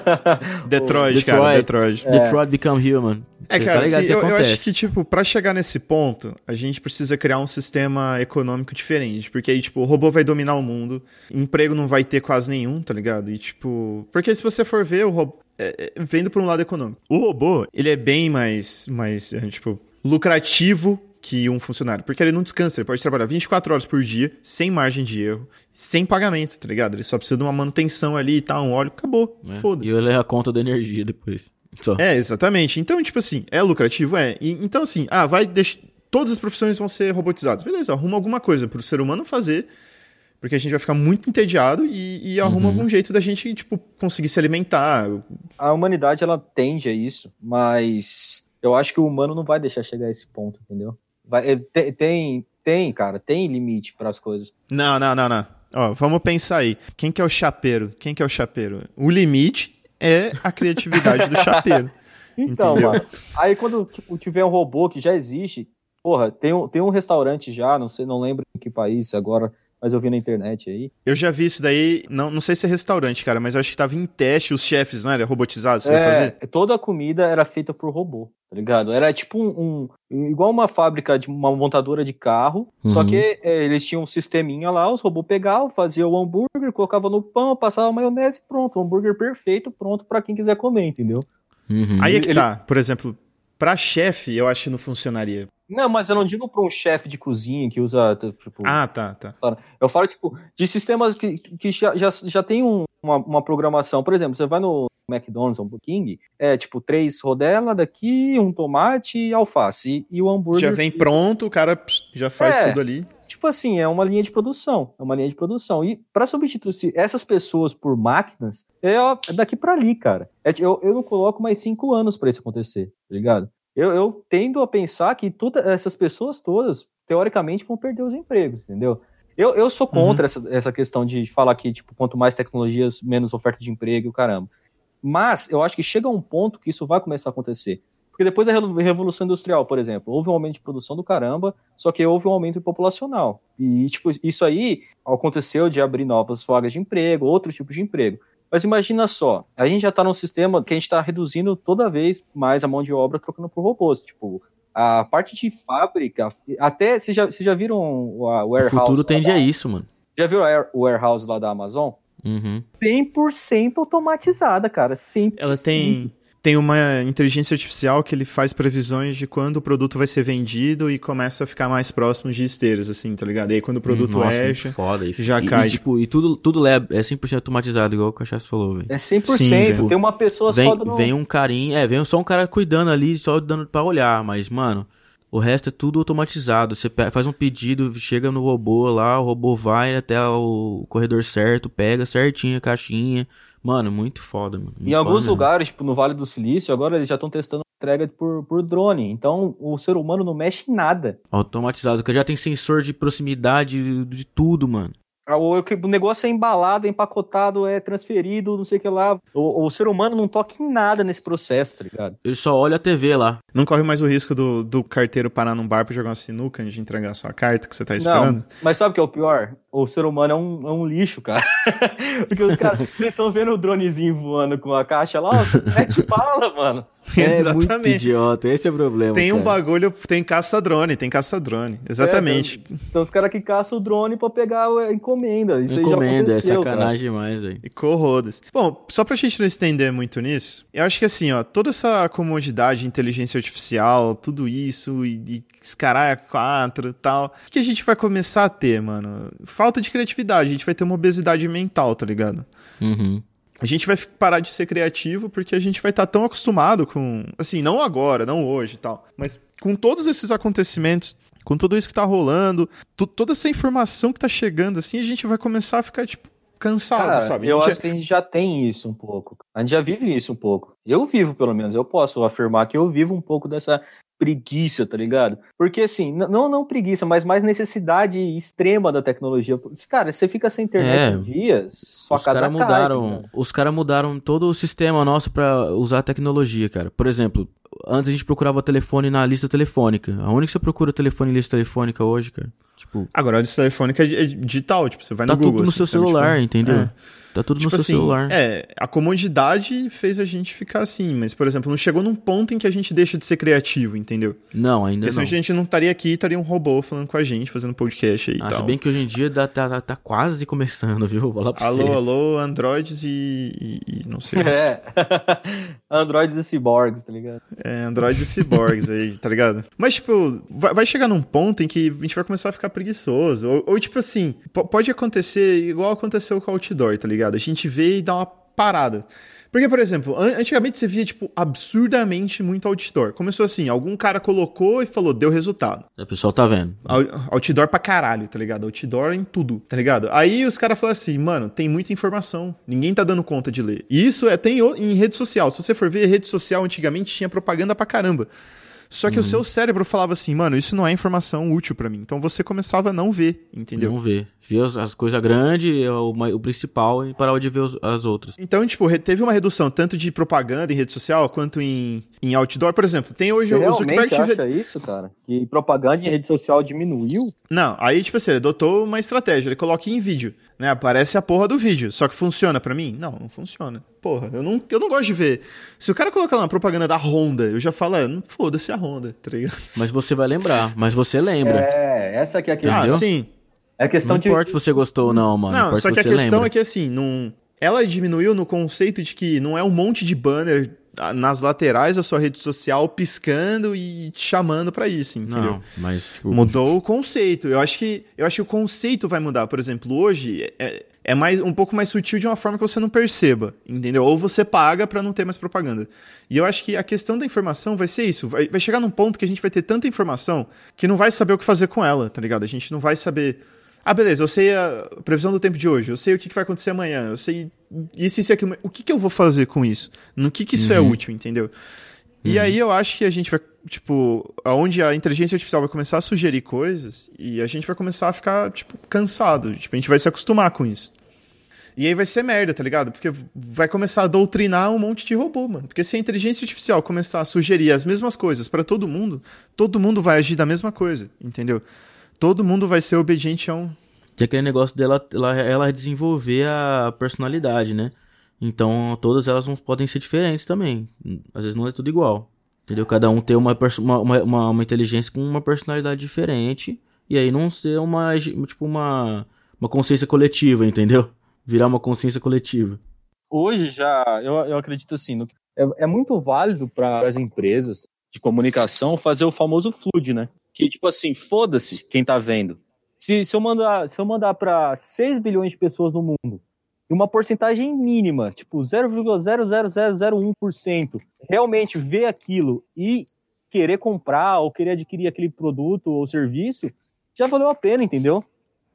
Detroit, cara, Detroit. Detroit Become Human. É, Você cara, tá assim, eu, eu acho que, tipo, pra chegar nesse ponto, a gente precisa criar um sistema econômico diferente. Porque aí, tipo, o robô vai dominar o mundo, emprego não vai ter quase nenhum, tá ligado? E, tipo. Porque se você for ver, o robô. É, é, vendo por um lado econômico. O robô, ele é bem mais, mais é, tipo, lucrativo que um funcionário. Porque ele não descansa, ele pode trabalhar 24 horas por dia, sem margem de erro, sem pagamento, tá ligado? Ele só precisa de uma manutenção ali e tal, um óleo, acabou. né? Foda-se. E ele é a conta da energia depois. Só. É, exatamente. Então, tipo assim, é lucrativo? É. E- então, assim, ah, vai deixar. Todas as profissões vão ser robotizadas. Beleza, arruma alguma coisa pro ser humano fazer, porque a gente vai ficar muito entediado e, e arruma algum jeito da gente, tipo, conseguir se alimentar. A humanidade, ela tende a isso, mas eu acho que o humano não vai deixar chegar a esse ponto, entendeu? Vai, te- tem, tem, cara, tem limite para as coisas. Não, não, não, não. Ó, vamos pensar aí. Quem que é o chapeiro? Quem que é o chapeiro? O limite é a criatividade do chapeiro. Então, Entendeu? mano, aí quando tipo, tiver um robô que já existe, porra, tem um, tem um restaurante já, não sei, não lembro em que país agora, mas eu vi na internet aí. Eu já vi isso daí, não, não sei se é restaurante, cara, mas eu acho que tava em teste os chefes, não era? Robotizados, você ia fazer? É, toda a comida era feita por robô, tá ligado? Era tipo um, um- igual uma fábrica de uma montadora de carro, só Uhum. que é, eles tinham um sisteminha lá, os robôs pegavam, faziam o hambúrguer, colocavam no pão, passavam maionese, pronto, um hambúrguer perfeito, pronto pra quem quiser comer, entendeu? Uhum. Aí é que Ele- tá. Por exemplo, pra chefe, eu acho que não funcionaria. Não, mas eu não digo pra um chefe de cozinha que usa, tipo, Ah, tá, tá. Eu falo, tipo, de sistemas que, que já, já, já tem um- uma, uma programação. Por exemplo, você vai no McDonald's ou no King, é tipo três rodela daqui, um tomate e alface. E, e o hambúrguer. Já vem pronto, o cara já faz É. tudo ali. Tipo assim, é uma linha de produção. É uma linha de produção. E para substituir essas pessoas por máquinas, é ó, é daqui para ali, cara. É, eu, eu não coloco mais cinco anos para isso acontecer, tá ligado? Eu, eu tendo a pensar que todas essas pessoas todas, teoricamente, vão perder os empregos, entendeu? Eu, eu sou contra essa, essa questão de falar que, tipo, quanto mais tecnologias, menos oferta de emprego e o caramba. Mas eu acho que chega um ponto que isso vai começar a acontecer. Porque depois da Revo- Revolução Industrial, por exemplo, houve um aumento de produção do caramba, só que houve um aumento populacional. E, tipo, isso aí aconteceu de abrir novas vagas de emprego, outros tipos de emprego. Mas imagina só, a gente já está num sistema que a gente está reduzindo toda vez mais a mão de obra trocando por robôs. Tipo, a parte de fábrica, até, vocês já, vocês já viram a O warehouse? futuro lá tende da- a isso, mano. Já viram a o warehouse lá da Amazon? Uhum. 100% automatizada, cara. 100%. Ela tem, tem uma inteligência artificial que ele faz previsões de quando o produto vai ser vendido e começa a ficar mais próximo de esteiras, assim, tá ligado? E aí quando o produto Nossa, erra, muito foda isso. já e, cai. E, tipo, e tudo, tudo lab, é 100% automatizado, igual o Cachaça falou, velho. É 100%. Sim, tem uma pessoa só Vem, dando... vem um carinho, é, vem só um cara cuidando ali, só dando pra olhar, mas, mano, o resto é tudo automatizado. Você faz um pedido, chega no robô lá, o robô vai até o corredor certo, pega certinho a caixinha. Mano, muito foda, mano. muito Em alguns foda lugares, tipo no Vale do Silício, agora eles já estão testando entrega por, por drone. Então o ser humano não mexe em nada. Automatizado, que já tem sensor de proximidade de, tudo, mano. Ah, O, o negócio é embalado, é empacotado, é transferido, não sei o que lá. O, o ser humano não toca em nada nesse processo, tá ligado? Ele só olha a TV lá. não corre mais o risco do, do carteiro parar num bar pra jogar uma sinuca antes de entregar a sua carta que você tá esperando. Não, mas sabe o que é o pior? O ser humano é um, é um lixo, cara. Porque os caras estão vendo o dronezinho voando com a caixa lá, ó, mete bala, mano. É muito Exatamente. idiota, esse é o problema. Tem um cara. bagulho, tem caça-drone, tem caça-drone. Exatamente. Então os caras que caçam o drone pra pegar a encomenda. Isso aí já Encomenda, é aconteceu, cara. sacanagem demais, velho. E corrodas. Bom, só pra gente não estender muito nisso, eu acho que assim, ó, toda essa comodidade, inteligência artificial, tudo isso, e, e escarar 4 e tal, o que a gente vai começar a ter, mano? Falta de criatividade, a gente vai ter uma obesidade mental, tá ligado? Uhum. A gente vai parar de ser criativo porque a gente vai estar tão acostumado com. Assim, não agora, não hoje e tal. Mas com todos esses acontecimentos, com tudo isso que tá rolando, toda essa informação que tá chegando, assim, a gente vai começar a ficar, tipo, cansado, Cara, sabe? Eu acho que a gente já tem isso um pouco. A gente já vive isso um pouco. Eu vivo, pelo menos. Eu posso afirmar que eu vivo um pouco dessa preguiça, tá ligado? Porque assim, não não preguiça, mas mais necessidade extrema da tecnologia. Cara, você fica sem internet É. um dia, sua os casa caras cai, mudaram, tá ligado? os cara mudaram todo o sistema nosso pra usar a tecnologia, cara. Por exemplo, antes a gente procurava telefone na lista telefônica. Aonde que você procura telefone em lista telefônica hoje, cara? Tipo, Agora, a lista telefônica é digital, tipo, você vai tá no Google. tudo no assim, seu sabe? celular, Tipo, entendeu? é. Tá tudo Tipo no seu assim, celular. é, a comodidade fez a gente ficar assim, mas, por exemplo, não chegou num ponto em que a gente deixa de ser criativo, entendeu? Não, ainda Porque não. a gente não estaria aqui, estaria um robô falando com a gente, fazendo podcast aí e Ah, se tal. bem que hoje em dia tá, tá, tá quase começando, viu? Vou falar pra Alô, você. alô, androids e, e- e não sei mais. É. Androids e cyborgs, tá ligado? É, androids e cyborgs aí, tá ligado? Mas, tipo, vai, vai chegar num ponto em que a gente vai começar a ficar preguiçoso. Ou, ou, tipo assim, po- pode acontecer igual aconteceu com o Outdoor, tá ligado? A gente vê e dá uma parada. Porque, por exemplo, an- antigamente você via, tipo, absurdamente muito outdoor. Começou assim, algum cara colocou e falou, deu resultado. O pessoal tá vendo. Out- Outdoor pra caralho, tá ligado? Outdoor em tudo, tá ligado? Aí os caras falaram assim, mano, tem muita informação, ninguém tá dando conta de ler. E isso é, tem em rede social. Se você for ver, rede social antigamente tinha propaganda pra caramba. Só que o seu cérebro falava assim, mano, isso não é informação útil pra mim. Então você começava a não ver, entendeu? Vamos ver. Ver as, as coisas grandes, é o, o principal, e parar de ver os- as outras. Então, tipo, teve uma redução tanto de propaganda em rede social quanto em, em outdoor. Por exemplo, tem hoje Você o Zuckerberg... tive- acha isso, cara? Que propaganda em rede social diminuiu? Não, aí, tipo assim, ele adotou uma estratégia. Ele coloca em vídeo, né? Aparece a porra do vídeo. Só que funciona pra mim? Não, não funciona. Porra, eu não, eu não gosto de ver. Se o cara colocar lá uma propaganda da Honda, eu já falo, é, não foda-se a Honda, tá ligado? Mas você vai lembrar. Mas você lembra. É, essa que é a questão. Ah, sim. É questão não de. importa se você gostou ou não, mano. Não, só que a questão lembra. é que, assim, não... ela diminuiu no conceito de que não é um monte de banner ah, nas laterais da sua rede social piscando e te chamando pra isso, entendeu? Não, mas, tipo, Mudou o conceito. Eu acho que eu acho que o conceito vai mudar. Por exemplo, hoje é, é mais um pouco mais sutil de uma forma que você não perceba, entendeu? Ou você paga pra não ter mais propaganda. E eu acho que a questão da informação vai ser isso. Vai, vai chegar num ponto que a gente vai ter tanta informação que não vai saber o que fazer com ela, tá ligado? A gente não vai saber. Ah, beleza, eu sei a previsão do tempo de hoje, eu sei o que que vai acontecer amanhã, eu sei isso, isso e aquilo. O que, que eu vou fazer com isso? No que, que isso é útil, entendeu? E aí eu acho que a gente vai, tipo, aonde a inteligência artificial vai começar a sugerir coisas e a gente vai começar a ficar, tipo, cansado. Tipo, a gente vai se acostumar com isso. E aí vai ser merda, tá ligado? Porque vai começar a doutrinar um monte de robô, mano. Porque se a inteligência artificial começar a sugerir as mesmas coisas pra todo mundo, todo mundo vai agir da mesma coisa, entendeu? Todo mundo vai ser obediente a um. Tem aquele negócio dela ela, ela desenvolver a personalidade, né? Então, todas elas podem ser diferentes também. Às vezes não é tudo igual. Entendeu? Cada um ter uma, uma, uma, uma inteligência com uma personalidade diferente. E aí não ser uma, tipo, uma, uma consciência coletiva, entendeu? Virar uma consciência coletiva. Hoje já, eu, eu acredito assim, no- é, é muito válido para as empresas de comunicação fazer o famoso flood, né? Que tipo assim, foda-se quem tá vendo. Se, se eu mandar, se eu mandar para 6 bilhões de pessoas no mundo e uma porcentagem mínima, tipo 0,00001%, realmente ver aquilo e querer comprar ou querer adquirir aquele produto ou serviço, já valeu a pena, entendeu?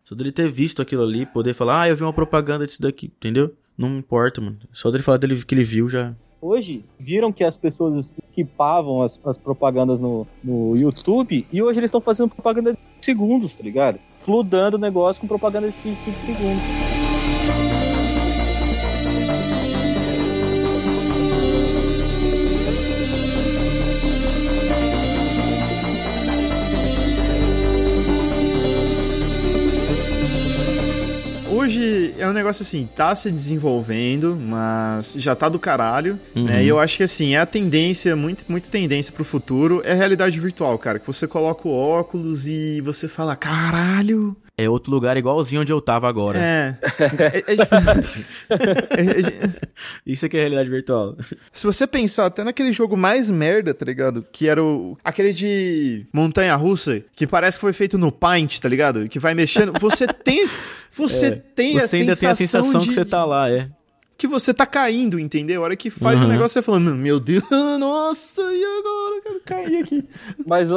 Só dele ter visto aquilo ali, poder falar, ah, eu vi uma propaganda disso daqui, entendeu? Não importa, mano. Só dele falar dele que ele viu já. Hoje, viram que as pessoas equipavam as, as propagandas no, no YouTube e hoje eles estão fazendo propaganda de segundos, tá ligado? Fludando o negócio com propaganda de 5 segundos. É um negócio assim, tá se desenvolvendo, mas já tá do caralho, Uhum. né? E eu acho que assim, é a tendência, muito, muita tendência pro futuro, é realidade virtual, cara. Que você coloca o óculos e você fala, caralho. É outro lugar igualzinho onde eu tava agora. É. É- é é- é- Isso aqui é realidade virtual. se você pensar até naquele jogo mais merda, tá ligado? Que era o. aquele de montanha russa, que parece que foi feito no Paint, tá ligado? Que vai mexendo. Você tem. Você tem a É. Você ainda tem a sensação de, que você tá lá, é. que você tá caindo, entendeu? A hora que faz o Uhum. negócio, você fala, meu Deus, nossa, e agora? Eu quero cair aqui. Mas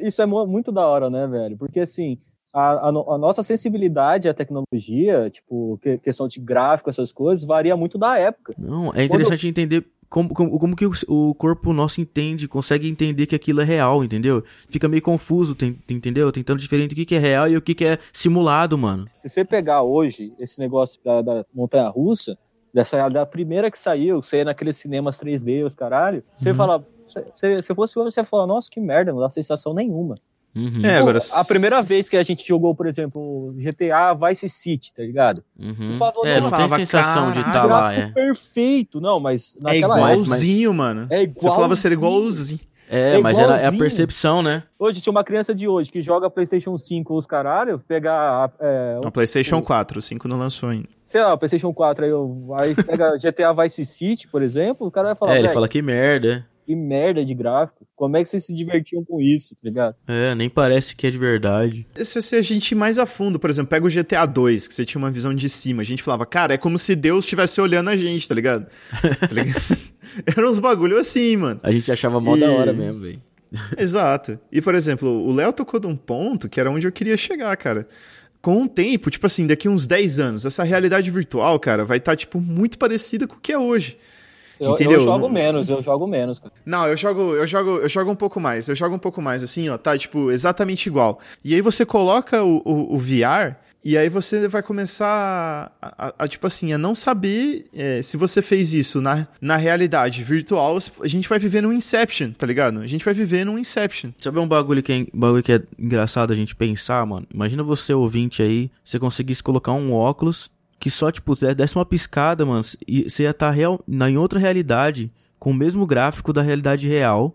isso é mu- muito da hora, né, velho? Porque assim, a, a a nossa sensibilidade à tecnologia, tipo, que- questão de gráfico, essas coisas, varia muito da época. Não, é interessante entender como, como, como que o, o corpo nosso entende, consegue entender que aquilo é real, entendeu? Fica meio confuso, tem- entendeu? Tentando diferente o que, que é real e o que, que é simulado, mano. Se você pegar hoje esse negócio da, da montanha russa, dessa da primeira que saiu, que saiu naqueles cinemas 3D, os caralho, você fala, Se, se, se fosse hoje, você ia falar, nossa, que merda, não dá sensação nenhuma. Uhum. É, agora. A primeira vez que a gente jogou, por exemplo, GTA Vice City, tá ligado? Uhum. Por favor, É, você não tem sensação de estar "Caralho, lá, é. perfeito. Não, mas É naquela época. igualzinho, mano. É Você falava ser igualzinho. igualzinho. É, É mas era, é a igualzinho. percepção, né? Hoje, se uma criança de hoje que joga PlayStation 5 ou os caralho, pegar, é, PlayStation 4, o 5 não lançou ainda. sei lá, PlayStation 4 aí, eu- aí pega GTA Vice City, por exemplo, o cara vai falar, é, ele "Velho, fala que merda. Que merda de gráfico. Como é que vocês se divertiam com isso, tá ligado? É, nem parece que é de verdade. Se, se a gente ir mais a fundo, por exemplo, pega o GTA 2, que você tinha uma visão de cima, a gente falava, cara, é como se Deus estivesse olhando a gente, tá ligado? Tá ligado? Era uns bagulho assim, mano. A gente achava mó E- da hora mesmo, velho. Exato. E, por exemplo, o Léo tocou num ponto que era onde eu queria chegar, cara. Com o tempo, tipo assim, daqui uns 10 anos, essa realidade virtual, cara, vai estar, tipo, muito parecida com o que é hoje. Eu, Entendeu? eu jogo menos, eu jogo menos, cara. Não, eu jogo, eu jogo, eu jogo um pouco mais. Eu jogo um pouco mais, assim, ó, tá, tipo, exatamente igual. E aí você coloca o, o, o VR e aí você vai começar a, a- a, tipo assim, a não saber é, se você fez isso na, na realidade virtual, a gente vai viver num Inception, tá ligado? A gente vai viver num Inception. Sabe um bagulho que, é, bagulho que é engraçado a gente pensar, mano? Imagina você, ouvinte aí, você conseguisse colocar um óculos que só, tipo, de- desse uma piscada, mano, e você ia estar real, na, em outra realidade, com o mesmo gráfico da realidade real,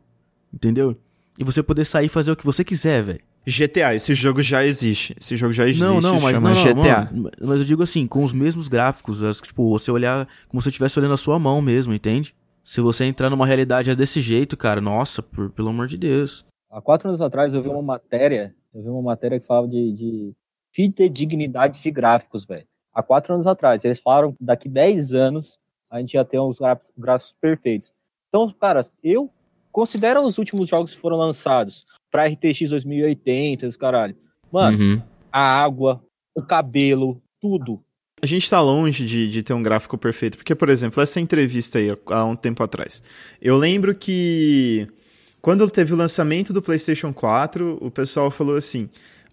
entendeu? E você poder sair e fazer o que você quiser, velho. GTA, esse jogo já existe. Esse jogo já existe, Não, não, mas chama não, GTA. mano, mas eu digo assim, com os mesmos gráficos, as- tipo, você olhar como se você estivesse olhando a sua mão mesmo, entende? Se você entrar numa realidade é desse jeito, cara, nossa, por- pelo amor de Deus. Há quatro anos atrás eu vi uma matéria, eu vi uma matéria que falava de, de fidedignidade de gráficos, velho. Há quatro anos atrás, eles falaram que daqui 10 anos a gente ia ter uns gráficos, gráficos perfeitos. Então, cara, eu considero os últimos jogos que foram lançados pra RTX 2080, os caralho. Mano, Uhum. a água, o cabelo, tudo. A gente tá longe de, de ter um gráfico perfeito. Porque, por exemplo, essa entrevista aí, há um tempo atrás. Eu lembro que quando teve o lançamento do PlayStation 4, o pessoal falou assim: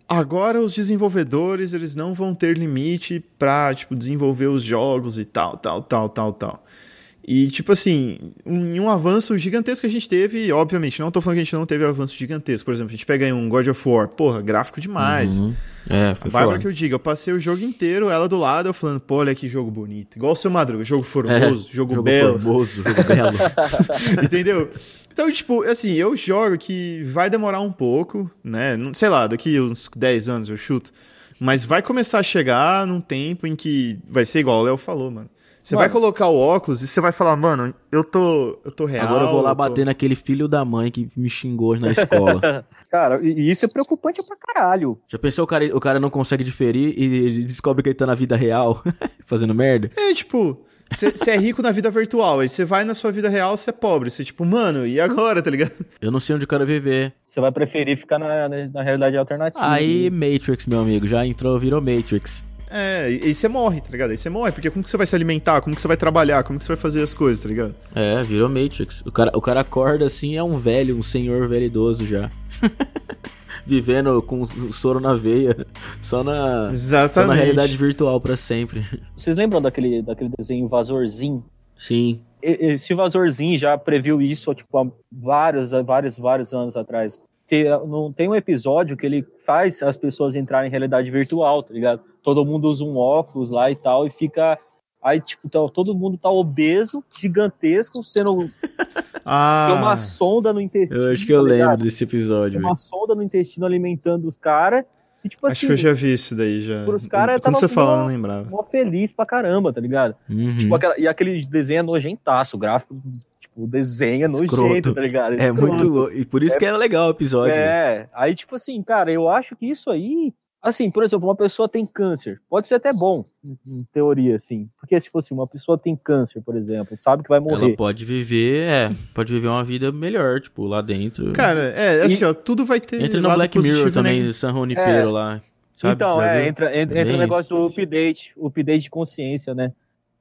agora os desenvolvedores eles não vão ter limite pra, tipo, desenvolver os jogos e tal, tal, tal, tal, tal. E, tipo assim, um, um avanço gigantesco que a gente teve, obviamente, não tô falando que a gente não teve avanço gigantesco. Por exemplo, a gente pega aí um God of War, porra, gráfico demais. Uhum. É, A foi Bárbara foda. que eu digo, eu passei o jogo inteiro, ela do lado, eu falando, pô, olha que jogo bonito. Igual o seu Madruga, jogo formoso, jogo, belo, formoso, jogo belo. entendeu? Então, tipo, assim, eu jogo que vai demorar um pouco, né? Não- Sei lá, daqui uns 10 anos eu chuto. Mas vai começar a chegar num tempo em que vai ser igual o Léo falou, mano. Você Mano. vai colocar o óculos e você vai falar, mano, eu tô, eu tô real. Agora eu vou lá tô- bater naquele filho da mãe que me xingou hoje na escola. Cara, e isso é preocupante pra caralho. Já pensou o cara, o cara não consegue diferir e ele descobre que ele tá na vida real fazendo merda? É, tipo, você é rico na vida virtual, aí você vai na sua vida real, você é pobre. Você, tipo, mano, e agora, tá ligado? Eu não sei onde eu quero viver. Você vai preferir ficar na, na, na realidade alternativa. Aí, Matrix, meu amigo, já entrou, virou Matrix. É, e aí você morre, tá ligado? Aí você morre, porque como que você vai se alimentar? Como que você vai trabalhar? Como que você vai fazer as coisas, tá ligado? É, virou Matrix. O cara, o cara acorda assim, é um velho, um senhor velho idoso já. Vivendo com o soro na veia, só na, só Exatamente. na realidade virtual pra sempre. Vocês lembram daquele, daquele desenho Invasorzinho? Sim. Esse Invasorzinho já previu isso tipo, há vários, vários, vários anos atrás. Tem, não, tem um episódio que ele faz as pessoas entrarem em realidade virtual, tá ligado? Todo mundo usa um óculos lá e tal, e fica. Aí, tipo, tá- todo mundo tá obeso, gigantesco, sendo. Ah, Tem uma sonda no intestino. Eu acho que eu tá lembro desse episódio, Tem uma sonda no intestino alimentando os caras. E, tipo acho assim, que eu já vi isso daí, já. Pros caras Quando você falou, eu mó- não lembrava. mó feliz pra caramba, tá ligado? Uhum. Tipo, aquela- e aquele desenho é nojentaço, o gráfico, tipo, o desenho é nojento, Escroto. tá ligado? É escroto. muito louco. E por isso que é legal o episódio. É, aí tipo assim, cara, eu acho que isso aí, assim, por exemplo, uma pessoa tem câncer, pode ser até bom, em, teoria, assim, porque se fosse uma pessoa tem câncer, por exemplo, sabe que vai morrer. Ela pode viver, é, pode viver uma vida melhor, tipo, lá dentro. Cara, é, assim, ó, tudo vai ter. Entra no Black Mirror e também, negativo. San Junipero lá. Sabe? então, Já é, viu? entra, entra, entra Bem o negócio do update, o update de consciência, né?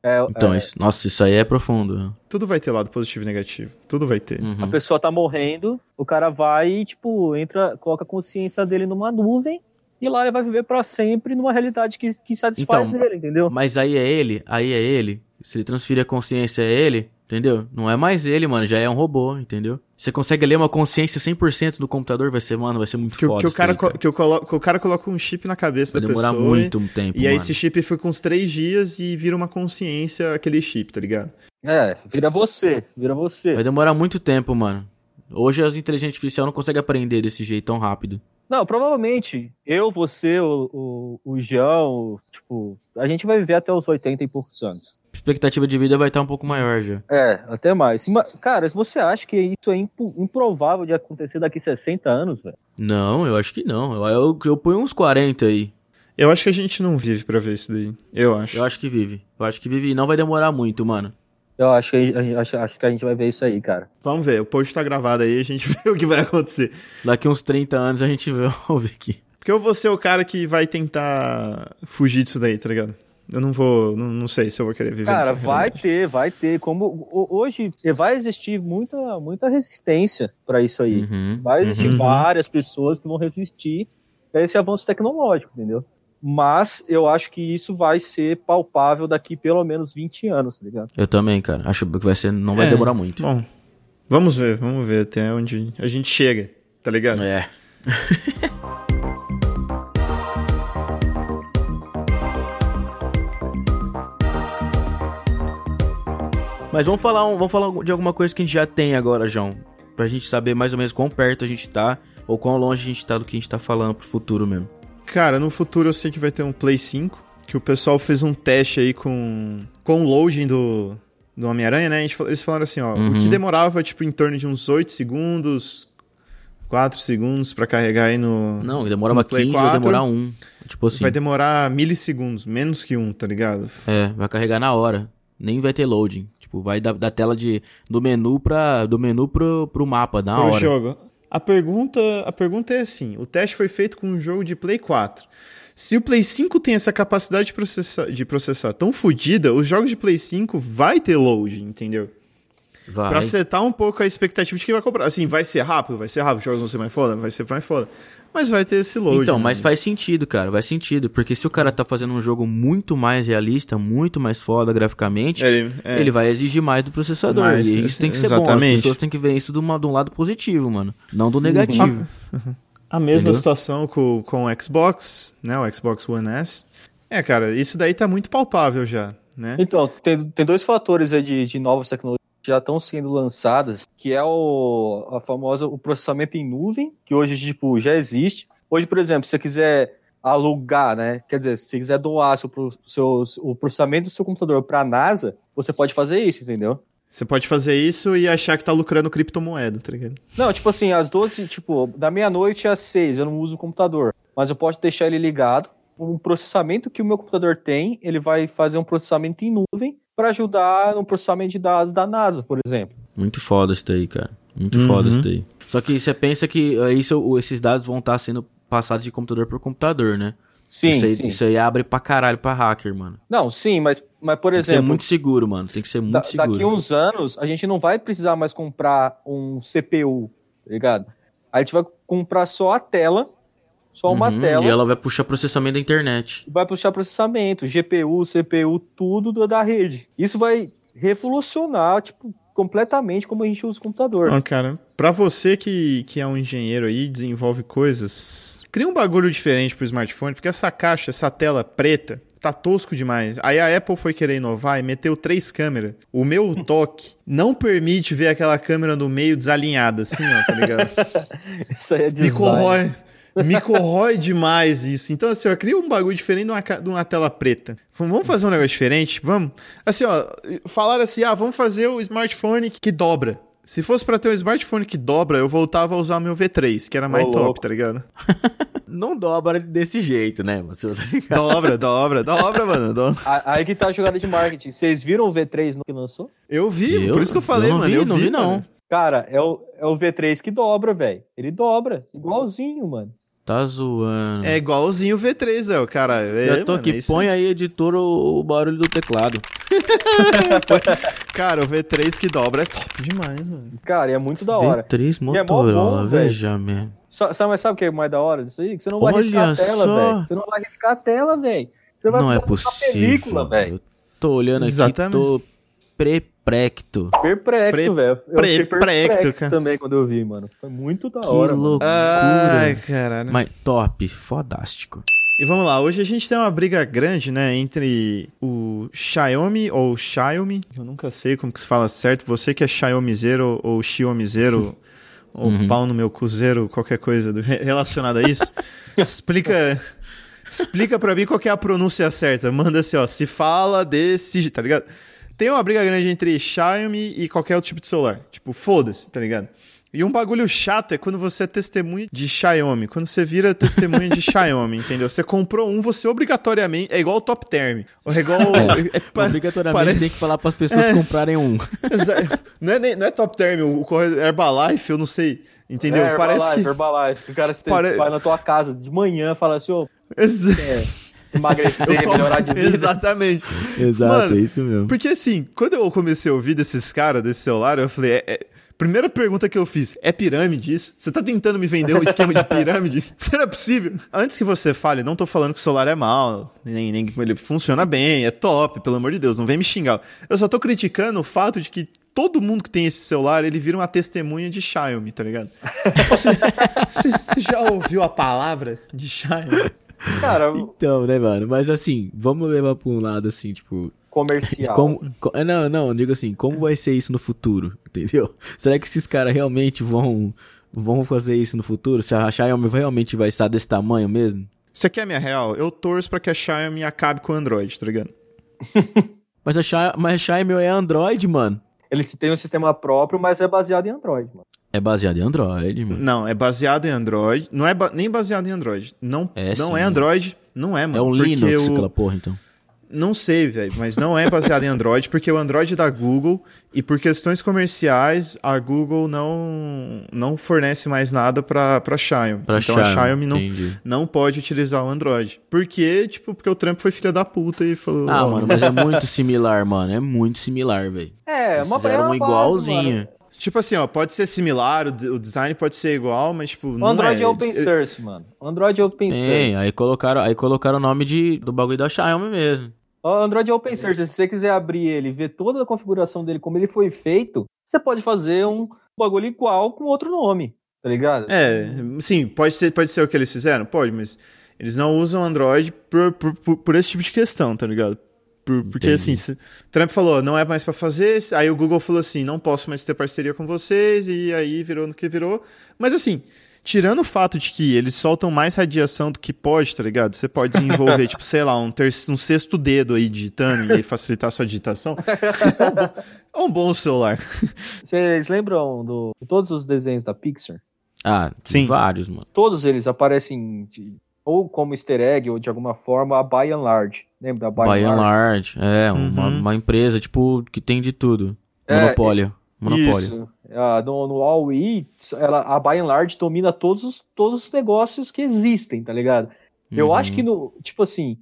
É, Então, é, isso- nossa, isso aí é profundo. Tudo vai ter lado positivo e negativo. Tudo vai ter. Uhum. a pessoa tá morrendo, o cara vai e, tipo, entra, coloca a consciência dele numa nuvem e lá ele vai viver pra sempre numa realidade que, que satisfaz Então, ele, entendeu? Mas aí é ele, aí é ele. Se ele transferir a consciência a ele, Entendeu? Não é mais ele, mano, já é um robô, entendeu? Você consegue ler uma consciência 100% do computador, vai ser, mano, vai ser muito Que, o- foda. que o cara, daí, co- que, o colo- que o cara coloca um chip na cabeça Vai da demorar pessoa. muito e, tempo, e aí mano. esse chip fica uns três dias e vira uma consciência aquele chip, tá ligado? É, vira você, vira você. Vai demorar muito tempo, mano. Hoje as inteligências artificiais não conseguem aprender desse jeito tão rápido. Não, provavelmente, eu, você, o, o, o João, tipo, a gente vai viver até os 80 e poucos anos. A expectativa de vida vai estar um pouco maior já. É, até mais. Cara, você acha que isso é impo- improvável de acontecer daqui 60 anos, velho? Não, eu acho que não. Eu, eu, eu ponho uns 40 aí. Eu acho que a gente não vive pra ver isso daí. Eu acho. Eu acho que vive. Eu acho que vive e não vai demorar muito, mano. Eu acho que a gente, acho, acho que a gente vai ver isso aí, cara. Vamos ver, o post tá gravado aí, a gente vê o que vai acontecer. Daqui uns 30 anos a gente vê vamos ver aqui. Porque eu vou ser o cara que vai tentar fugir disso daí, tá ligado? Eu não vou, não, não sei se eu vou querer viver Cara, vai realidade. ter, vai ter. Como ho- hoje vai existir muita, muita resistência pra isso aí. Uhum, Vai existir uhum. várias pessoas que vão resistir a esse avanço tecnológico, entendeu? Mas eu acho que isso vai ser palpável daqui pelo menos 20 anos, tá ligado? Eu também, cara. Acho que vai ser, não vai É, demorar muito. Bom, vamos ver, vamos ver até onde a gente chega, tá ligado? É. Mas vamos falar, um- vamos falar de alguma coisa que a gente já tem agora, João. Pra gente saber mais ou menos quão perto a gente tá, ou quão longe a gente tá do que a gente tá falando pro futuro mesmo. Cara, no futuro eu sei que vai ter um Play 5, que o pessoal fez um teste aí com, com o loading do, do Homem-Aranha, né? Eles falaram assim, ó, o Uhum. que demorava, tipo, em torno de uns 8 segundos, 4 segundos pra carregar aí no... Não, demorava No Play 15, vai 4, demorar um. Tipo assim, Vai demorar milissegundos, menos que um, tá ligado? é, vai carregar na hora. Nem vai ter loading. Tipo, vai da, da tela de, do menu pra, do menu pro, pro mapa, na pro hora. jogo. A pergunta, a pergunta é assim: o teste foi feito com um jogo de Play 4. Se o Play 5 tem essa capacidade de processar, de processar tão fodida, os jogos de Play 5 vai ter load, entendeu? Vai. Pra setar um pouco a expectativa de quem vai comprar. Assim, vai ser rápido, vai ser rápido, os jogos vão ser mais foda, vai ser mais foda. Mas vai ter esse load. Então, né? mas faz sentido, cara, faz sentido. Porque se o cara tá fazendo um jogo muito mais realista, muito mais foda graficamente, Ele, é. ele vai exigir mais do processador. Mais, e isso tem que ser bom. As exatamente. pessoas têm que ver isso de, uma, de um lado positivo, mano. Não do negativo. A mesma Entendeu? situação com, com o Xbox, né? O Xbox One S. É, cara, isso daí tá muito palpável já, né? Então, tem, tem dois fatores aí de, de novas tecnologias já estão sendo lançadas, que é o a famosa o processamento em nuvem, que hoje tipo já existe. Hoje, por exemplo, se você quiser alugar, né? Quer dizer, se você quiser doar seu, seu, o processamento do seu computador para a NASA, você pode fazer isso, entendeu? Você pode fazer isso e achar que tá lucrando criptomoeda, tá ligado? Não, tipo assim, às 12, tipo, da meia-noite às 6 eu não uso o computador, mas eu posso deixar ele ligado. Um processamento que o meu computador tem, ele vai fazer um processamento em nuvem para ajudar no processamento de dados da NASA, por exemplo. Muito foda isso daí, cara. Muito Uhum. foda isso daí. Só que você pensa que eh, isso, esses dados vão estar sendo passados de computador por computador, né? Sim, isso, aí, sim. isso aí abre pra caralho pra hacker, mano. Não, sim, mas, mas por Tem que ser exemplo, muito seguro, mano. Tem que ser muito da- seguro. daqui uns anos a gente não vai precisar mais comprar um CPU, tá ligado? A gente vai comprar só a tela, só uma Uhum, tela. E ela vai puxar processamento da internet. vai puxar processamento, GPU, CPU, tudo do- da rede. Isso vai revolucionar, tipo, completamente como a gente usa o computador. Ó, cara, pra você que, que é um engenheiro aí, desenvolve coisas, cria um bagulho diferente pro smartphone, porque essa caixa, essa tela preta, tá tosco demais. Aí a Apple foi querer inovar e meteu três câmeras. O meu toque não permite ver aquela câmera no meio desalinhada, assim, ó, tá ligado? Isso aí é Me design. corrói. Me corrói demais isso. Então, assim, ó, cria um bagulho diferente de uma, de uma tela preta. Vamos fazer um negócio diferente? Vamos? Assim, ó, falaram assim, ah, vamos fazer o smartphone que dobra. Se fosse pra ter um smartphone que dobra, eu voltava a usar o meu V3, que era mais top, louco. tá ligado? Não dobra desse jeito, né? Você tá ligado? Dobra, dobra, dobra, mano. dobra. Aí que tá a jogada de marketing. Vocês viram o V3 no que lançou? Eu vi, Eu- por isso que eu falei, eu não mano. vi, eu não vi, não. mano. Cara, é o, é o V3 que dobra, velho. Ele dobra. Igualzinho, mano. Tá zoando. É igualzinho o V3, Léo, cara. É, Já tô mano, aqui, é isso põe aí. editor, o, o barulho do teclado. Cara, o V3 que dobra é top demais, mano. Cara, e é muito da hora. V3 E é Motorola, bom, veja mesmo. Sa- Sabe, mas sabe o que é mais da hora disso aí? Que você não vai Olha riscar a tela, só. velho. Você não vai riscar a tela, velho. Você vai Não é possível. película, velho. Eu tô olhando aqui, Exatamente. tô Perplecto. Perplexo, Pre- velho. Eu fiquei perplexo cara. também quando eu vi, mano. Foi muito da Que hora, mano. loucura. Ai, caralho. Mas top, fodástico. E vamos lá, hoje a gente tem uma briga grande, né, entre o Xiaomi ou Xiaomi, eu nunca sei como que se fala certo, você que é Xiaomizeiro ou Xiaomizeiro, ou pau no meu cuzeiro, qualquer coisa do- relacionada a isso, explica... Explica pra mim qual que é a pronúncia certa. Manda assim, ó, se fala desse, tá ligado? Tem uma briga grande entre Xiaomi e qualquer outro tipo de celular. Tipo, foda-se, tá ligado? E um bagulho chato é quando você é testemunha de Xiaomi. Quando você vira testemunha de Xiaomi, entendeu? Você comprou um, você obrigatoriamente. É igual o Top Term. Ou é igual. é pa- Obrigatoriamente parece- tem que falar pras pessoas É. comprarem um. Não, é, nem- não é Top Term, o Herbalife, eu não sei. Entendeu? É, Parece Herbalife, que. Herbalife. O cara você Pare- vai na tua casa de manhã e fala assim, ô, Exa- é, emagrecer, tomo- melhorar de vida. Exatamente. Exato, Mano, é isso mesmo. Porque assim, quando eu comecei a ouvir desses caras, desse celular, eu falei. é- é- Primeira pergunta que eu fiz, é pirâmide isso? Você tá tentando me vender um esquema de pirâmide? Não é possível. Antes que você fale, não tô falando que o celular é mal, nem, nem que ele funciona bem, é top, pelo amor de Deus, não vem me xingar. Eu só tô criticando o fato de que todo mundo que tem esse celular, ele vira uma testemunha de Xiaomi, tá ligado? Você, você- você já ouviu a palavra de Xiaomi? Cara, Então, né, mano? Mas assim, vamos levar pra um lado assim, tipo. comercial. Como, co- é, não, não, digo assim, como vai ser isso no futuro? Entendeu? Será que esses caras realmente vão, vão fazer isso no futuro? Se a Xiaomi realmente vai estar desse tamanho mesmo? Você quer minha real? Eu torço pra que a Xiaomi acabe com o Android, tá ligado? Mas a Xiaomi, mas a Xiaomi é Android, mano. Eles têm um sistema próprio, mas é baseado em Android, mano. É baseado em Android, mano. Não, é baseado em Android. Não é ba- nem baseado em Android. Não É, não sim. é Android. Não é, mano. É um porque Linux, o- aquela porra, então. Não sei, velho, mas não é baseado em Android, porque o Android é da Google e por questões comerciais a Google não não fornece mais nada pra, pra Xiaomi. Pra então a Xiaomi não, entendi. não pode utilizar o Android. Por quê? Tipo, porque o Trump foi filha da puta e falou... Ah, ó, mano, mas é muito similar, mano. É muito similar, velho. É, Eles uma fizeram é um uma base, igualzinho. mano. Tipo assim, ó, pode ser similar, o, design pode ser igual, mas tipo, O não Android é, é. open source, mano. O Android é open source. aí colocaram, aí colocaram o nome de, do bagulho da Xiaomi mesmo. O Android é open source. Se você quiser abrir ele e ver toda a configuração dele, como ele foi feito, você pode fazer um bagulho igual com outro nome, tá ligado? É, sim, pode ser, pode ser o que eles fizeram? Pode, mas eles não usam Android por, por, por, por esse tipo de questão, tá ligado? Por- porque Entendi. assim, se, Trump falou, não é mais pra fazer, aí o Google falou assim, não posso mais ter parceria com vocês, e aí virou no que virou. Mas assim, tirando o fato de que eles soltam mais radiação do que pode, tá ligado? Você pode desenvolver, tipo, sei lá, um, ter, um sexto dedo aí digitando e facilitar a sua digitação. É um bom, é um bom celular. Vocês lembram do, de todos os desenhos da Pixar? Ah, tem Sim. vários, mano. Todos eles aparecem de- ou como easter egg ou de alguma forma a by and large. Lembra da by, By and large, é, uma, Uhum. uma empresa, tipo, que tem de tudo. É, Monopólio. Monopólio. Isso. Ah, no, no All Eats, ela, a by and large domina todos os, todos os negócios que existem, tá ligado? Eu Uhum. acho que no, tipo assim,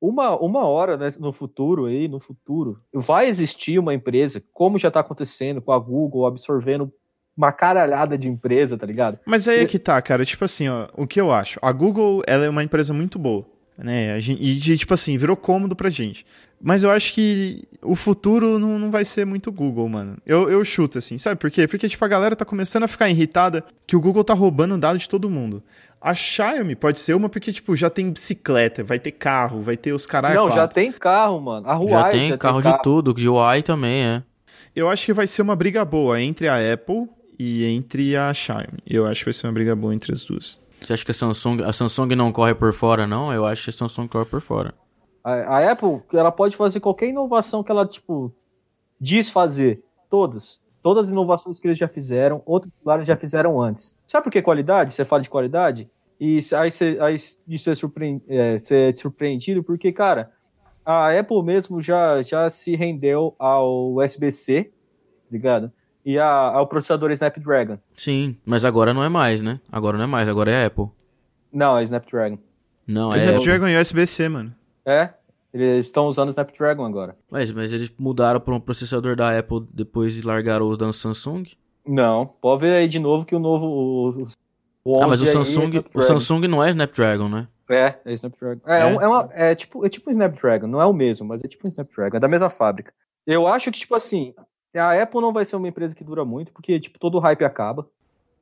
uma, uma hora né, no futuro aí, no futuro, vai existir uma empresa, como já tá acontecendo com a Google absorvendo uma caralhada de empresa, tá ligado? Mas aí é que tá, cara. Tipo assim, ó, o que eu acho? A Google, ela é uma empresa muito boa, né? A gente, e, de, tipo assim, virou cômodo pra gente. Mas eu acho que o futuro não, não vai ser muito Google, mano. Eu, eu chuto, assim, sabe por quê? Porque, tipo, a galera tá começando a ficar irritada que o Google tá roubando dado de todo mundo. A Xiaomi pode ser uma porque, tipo, já tem bicicleta, vai ter carro, vai ter os caras. Não, já tem carro, mano. A Huawei Já tem carro de tudo, de UI também, é. Eu acho que vai ser uma briga boa entre a Apple e entre a Xiaomi. Eu acho que vai ser uma briga boa entre as duas. Você acha que a Samsung, a Samsung não corre por fora, não? Eu acho que a Samsung corre por fora. A, a Apple, ela pode fazer qualquer inovação que ela, tipo, diz fazer. Todas. Todas as inovações que eles já fizeram, outros celulares já fizeram antes. Sabe por que qualidade? Você fala de qualidade? E aí, você, aí isso é, é, você é surpreendido porque, cara, a Apple mesmo já, já se rendeu ao USB-C, ligado? E a- ao processador Snapdragon. Sim, mas agora não é mais, né? Agora não é mais, agora é Apple. Não, é Snapdragon. Não, É é Snapdragon e USB-C, mano. É? Eles estão usando Snapdragon agora. Mas, mas eles mudaram para um processador da Apple depois de largaram o da Samsung? Não, pode ver aí de novo que o novo. O, o 11 Ah, mas o é Samsung, o Snapdragon. Samsung não é Snapdragon, né? É, é Snapdragon. É, É? um- é, uma, é, tipo, é tipo um Snapdragon, não é o mesmo, mas é tipo um Snapdragon, é da mesma fábrica. Eu acho que, tipo assim, A Apple não vai ser uma empresa que dura muito, porque, tipo, todo o hype acaba.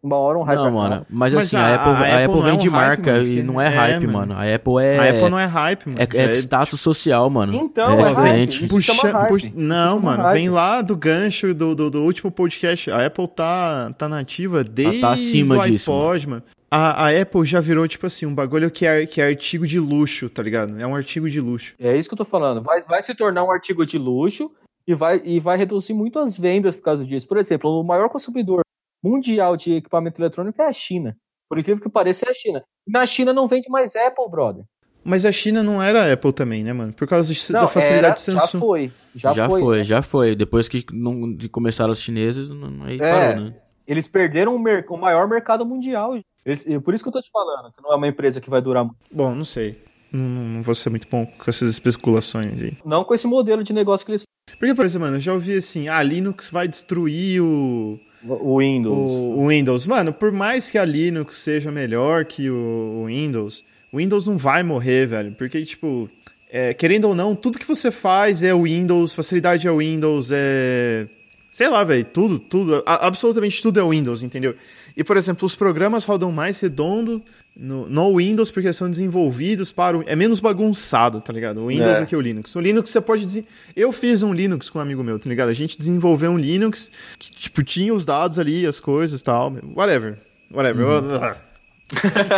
Uma hora um hype Não, acaba. mano, mas, Mas assim, a- a, Apple, a Apple Apple não é um hype, marca mano, e não é é, hype, mano. mano. A Apple é. A Apple não é hype, mano. É, é status social, mano. Então, é, é diferente. hype. Isso Puxa, hype. puxa- não, mano, hype. vem lá do gancho do, do, do último podcast. A Apple tá, tá nativa desde tá acima o disso, iPod, mano. A, a Apple já virou, tipo assim, um bagulho que é, que é artigo de luxo, tá ligado? É um artigo de luxo. É isso que eu tô falando. Vai, vai se tornar um artigo de luxo e vai, e vai reduzir muito as vendas por causa disso. Por exemplo, o maior consumidor mundial de equipamento eletrônico é a China. Por incrível que pareça, é a China. E na China não vende mais Apple, brother. Mas a China não era a Apple também, né, mano? Por causa de- Não, da facilidade era- de Samsung. Já foi. Já, Já, foi. foi, já foi. Depois que não, de começaram os chineses, não, aí É. parou, né? Eles perderam o, o maior mercado mundial. Eles- e por isso que eu tô te falando, que não é uma empresa que vai durar muito. Bom, não sei. Não, não- vou ser muito bom com essas especulações aí. Não com esse modelo de negócio que eles Porque, por exemplo, mano, eu já ouvi assim, ah, a Linux vai destruir o, O Windows. o, o Windows. Mano, por mais que a Linux seja melhor que o, o Windows, o Windows não vai morrer, velho. Porque, tipo, é, querendo ou não, tudo que você faz é o Windows, facilidade é o Windows, é. Sei lá, velho, tudo, tudo, absolutamente tudo é Windows, entendeu? E, por exemplo, os programas rodam mais redondo no, no Windows porque são desenvolvidos para o. É menos bagunçado, tá ligado? O Windows É. do que o Linux. O Linux você pode dizer. Eu fiz um Linux com um amigo meu, tá ligado? A gente desenvolveu um Linux que, tipo, tinha os dados ali, as coisas e tal. Whatever. Whatever.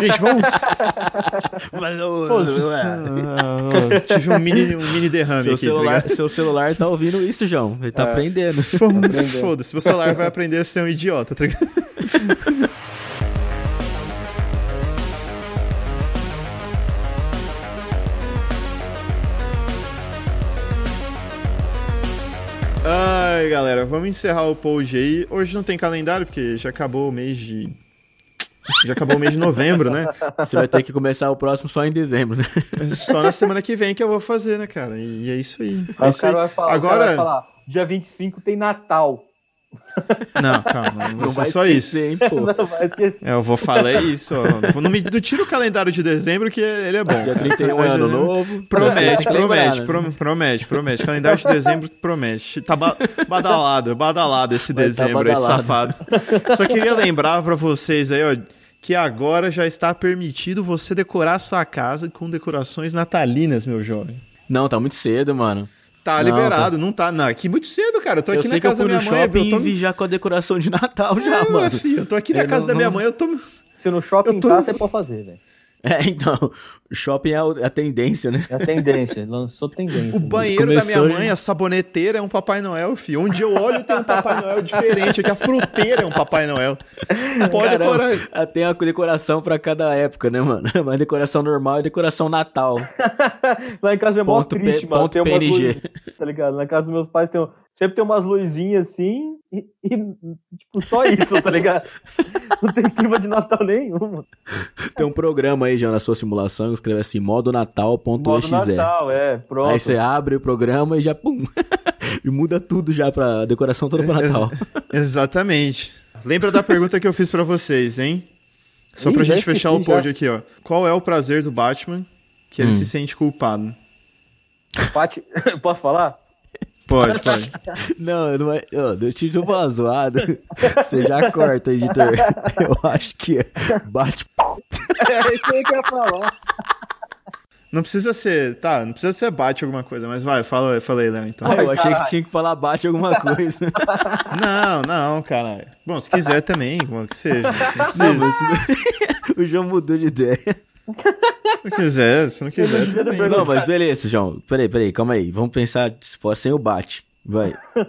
Gente, vamos. Ah, tive um mini, um mini derrame Seu aqui, tá celular, ligado? seu celular tá ouvindo isso, João. Ele É. tá aprendendo. Foda-se, meu celular vai aprender a ser um idiota, tá ligado? Ai, galera, vamos encerrar o pod aí. Hoje não tem calendário, porque já acabou o mês de. Já acabou o mês de novembro, né? Você vai ter que começar o próximo só em dezembro, né? Só na semana que vem que eu vou fazer, né, cara? E é isso aí. É isso aí. vai falar, Agora. cara vai falar, dia 25 tem Natal. Não, calma, não, Não vai só isso. esquecer, hein, pô. Não vai esquecer. É, eu vou falar isso, ó. Não, me, não tira o calendário de dezembro que ele é bom. Dia 31 Calendário é de ano novo. Promete, promete, né? prom- promete, promete. Calendário de dezembro promete. Tá ba- badalado, badalado esse Vai tá dezembro, esse badalado. safado. Só queria lembrar pra vocês aí, ó, que agora já está permitido você decorar sua casa com decorações natalinas, meu jovem. Não, tá muito cedo, mano. Tá Não, liberado, não tá. Não, aqui muito cedo, cara. Eu tô Eu aqui sei na que eu casa fui da no minha mãe. shopping eu tô... e vi já com a decoração de Natal já, É, mano. filho, eu tô aqui na É, casa não- da minha não- mãe, eu tô. Se no shopping Eu tô- tá, você pode fazer, velho. É, então, shopping é o- a tendência, né? É a tendência, lançou tendência. O banheiro da minha Começou mãe, a saboneteira é um Papai Noel, filho. Onde eu olho tem um Papai Noel diferente. Aqui a fruteira é um Papai Noel. Pode Caramba, decorar. ah, Tem uma decoração pra cada época, né, mano? Uma decoração normal e decoração Natal. Lá em casa é mó Ponto triste, P- mano. ponto Tem umas PNG. luzes, tá ligado? Na casa dos meus pais tem, um- sempre tem umas luzinhas assim e, e, tipo, só isso, tá ligado? Não tem clima de Natal nenhum. Tem um programa aí já na sua simulação que escreve assim, modo Modo natal.exe. Natal, é, pronto. Aí você abre o programa e já pum. e muda tudo já pra decoração toda pra Natal. Exatamente. Lembra da pergunta que eu fiz pra vocês, hein? Só Ih, pra gente fechar o pod já. aqui, ó. Qual é o prazer do Batman que ele Hum. se sente culpado? Pati... Pode falar? Pode, pode. Não, não é. Ô, deixa eu falar zoado. Você já corta, editor. Eu acho que é bate. É isso aí que eu ia falar. Não precisa ser. Tá, não precisa ser bate alguma coisa, mas vai, fala, fala aí, Léo, então. Ah, eu achei que tinha que falar bate alguma coisa. Não, não, caralho. Bom, se quiser também, como que seja. Não Não, precisa. mas o João mudou de ideia. Se não quiser, se não quiser, bem. Não, mas beleza, João. Peraí, peraí, calma aí. Vamos pensar se for sem o bate. Vai.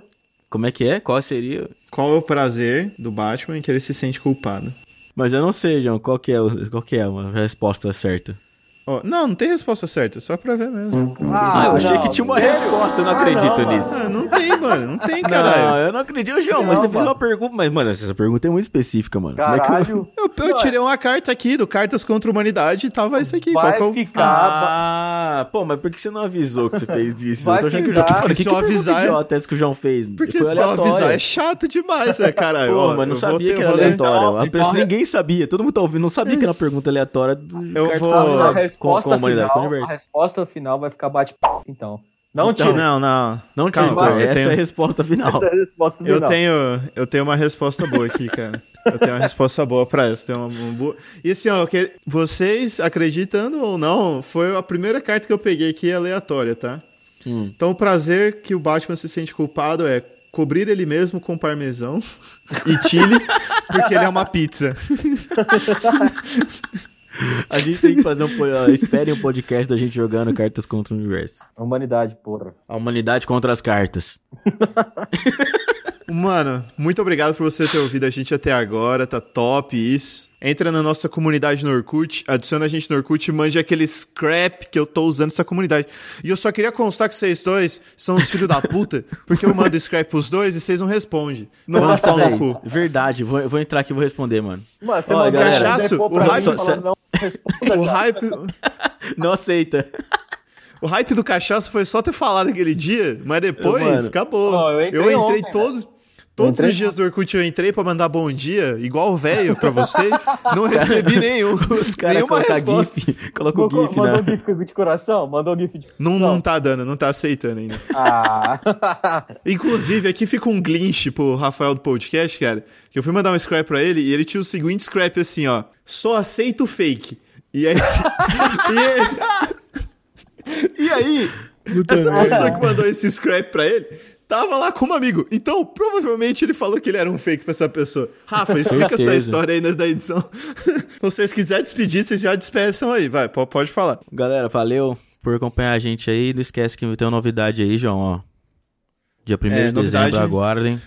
Como é que é? Qual seria? Qual é o prazer do Batman em que ele se sente culpado? Mas eu não sei, João. Qual que é, qual que é uma resposta certa? Ó, não, não tem resposta certa, só pra ver mesmo. Ah, eu achei não, que tinha uma sério? resposta, eu não Ah, acredito não, nisso. Ah, não tem, mano, não tem, Não, caralho. eu não acredito, João, mas Não, você fez mano. uma pergunta. Mas, mano, essa pergunta é muito específica, mano. Como é que eu- Caralho. Eu, eu tirei uma carta aqui do Cartas contra a Humanidade e tava isso aqui. Vai Qual que é ficar... Ah, pô, mas por que você não avisou que você fez isso? Vai eu tô achando que o João. ficar. Mano, que, eu pergunta avisar é- idiota essa que o João fez? Porque Foi só aleatória. avisar é chato demais, é, caralho. Pô, mas não eu sabia que eu era vou ler- aleatória. A pessoa, então- ninguém sabia. Todo mundo tá ouvindo, não sabia que era uma pergunta aleatória do Eu Cartas vou- com- A com, resposta, a humanidade, com o final, a resposta final vai ficar bate então. Não, Então, tira. Não, não. Não, Titor, calma, eu essa tenho- é a resposta final. Essa é a resposta Eu final. tenho, eu tenho uma resposta boa aqui, cara. Eu tenho uma resposta boa pra essa. Tenho uma, uma boa... E assim, ó, que vocês, acreditando ou não, foi a primeira carta que eu peguei aqui aleatória, tá? Hum. Então o prazer que o Batman se sente culpado é cobrir ele mesmo com parmesão e chile, porque ele é uma pizza. A gente tem que fazer um. Esperem um podcast da gente jogando cartas contra o universo. Humanidade, porra. A humanidade contra as cartas. Mano, muito obrigado por você ter ouvido a gente até agora, tá top isso. Entra na nossa comunidade no Orkut, adiciona a gente no Orkut e mande aquele scrap que eu tô usando essa comunidade. E eu só queria constar que vocês dois são os filhos da puta, porque eu mando scrap pros dois e vocês não respondem. Não Nossa, no cu. Verdade, vou, vou entrar aqui e vou responder, mano. Mano, você Ó, mandou galera, cachaço, o hype- falando, não, responda, O cara. hype, Não aceita. o hype do cachaço foi só ter falado aquele dia, mas depois Mano. acabou. Ó, eu eu entrei entrei, ontem, todos. Todos entrei os dias do Orkut eu entrei pra mandar bom dia, igual o velho pra você. Não recebi nenhum. Os caras nenhuma colocam resposta. GIF. Colocam o Mandou, GIF, mandou né? GIF de coração? Mandou GIF de Não, coração? não tá dando, não tá aceitando ainda. Ah. Inclusive, aqui fica um glitch pro Rafael do podcast, cara. Que eu fui mandar um scrap pra ele e ele tinha o seguinte scrap assim, ó. Só aceito fake. E aí. e, e aí, essa pessoa que mandou esse scrap pra ele. Tava lá como amigo. Então, provavelmente ele falou que ele era um fake pra essa pessoa. Rafa, explica essa história aí na- da edição. Se vocês quiserem despedir, vocês já despeçam aí. Vai, po- pode falar. Galera, valeu por acompanhar a gente aí. Não esquece que tem uma novidade aí, João, ó. Dia 1 É, de novidade. dezembro, aguardem.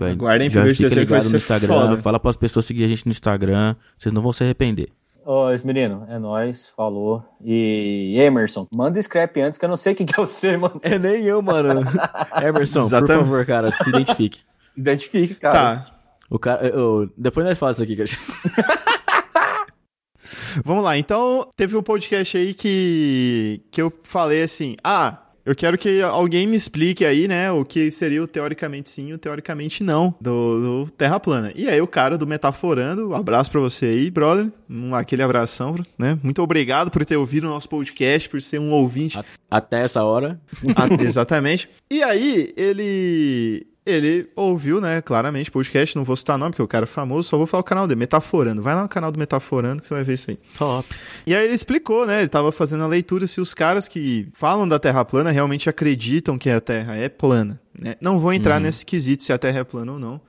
Vai, Aguardem, já 1º de dezembro vai ligado no ser Instagram. foda. Fala pras pessoas seguir a gente no Instagram. Vocês não vão se arrepender. Ô, esse menino, é nóis, falou. E Emerson, manda scrap antes que eu não sei quem que é você, mano. É nem eu, mano. Emerson, por Exatamente. favor, cara, se identifique. Se identifique, cara. Tá. O cara, eu- depois nós falamos isso aqui, cara. Vamos lá, então teve um podcast aí que, que eu falei assim: ah, eu quero que alguém me explique aí, né, o que seria o teoricamente sim e o teoricamente não do, do Terra Plana. E aí o cara do Metaforando, um abraço pra você aí, brother, um, aquele abração, né, muito obrigado por ter ouvido o nosso podcast, por ser um ouvinte Até essa hora. exatamente. E aí, ele. Ele ouviu, né, claramente, podcast, não vou citar nome, porque o cara é famoso, só vou falar o canal dele, Metaforando. Vai lá no canal do Metaforando que você vai ver isso aí. Top. E aí ele explicou, né, ele tava fazendo a leitura se os caras que falam da Terra plana realmente acreditam que a Terra é plana, né? Não vou entrar nesse quesito se a Terra é plana ou não.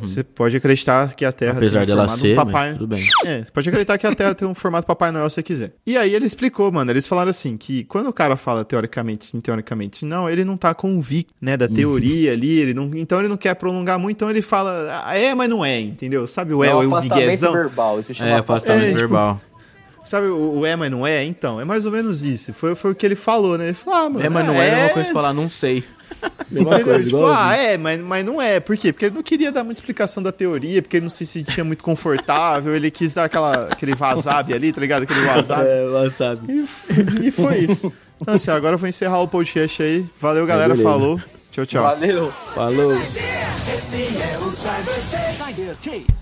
Você pode acreditar que a Terra Apesar tem um dela formato ser, papai... mas tudo bem. É, você pode acreditar que a Terra tem um formato Papai Noel se você quiser. E aí ele explicou, mano, eles falaram assim, que quando o cara fala teoricamente sim, teoricamente sim, não, ele não tá convicto, né, da teoria ali, ele não, então ele não quer prolongar muito, então ele fala, ah, é, mas não é, entendeu? Sabe o é, é o um miguezão? verbal. Isso chama É, afastamento É, tipo, verbal. Sabe o, o é, mas não é? Então, é mais ou menos isso. Foi, foi o que ele falou, né? Ele falou, ah, mano, É, mas não é, é uma coisa de falar, não sei. Mesma coisa, tipo, igual. ah, é, mas, mas não é. Por quê? Porque ele não queria dar muita explicação da teoria, porque ele não se sentia muito confortável, ele quis dar aquela, aquele wasabi ali, tá ligado? Aquele wasabi. É, wasabi. E foi isso. Então, assim, agora eu vou encerrar o podcast aí. Valeu, galera. beleza. Falou. Tchau, tchau. Valeu. Falou. Esse é o Cyber Chase. Cyber Chase.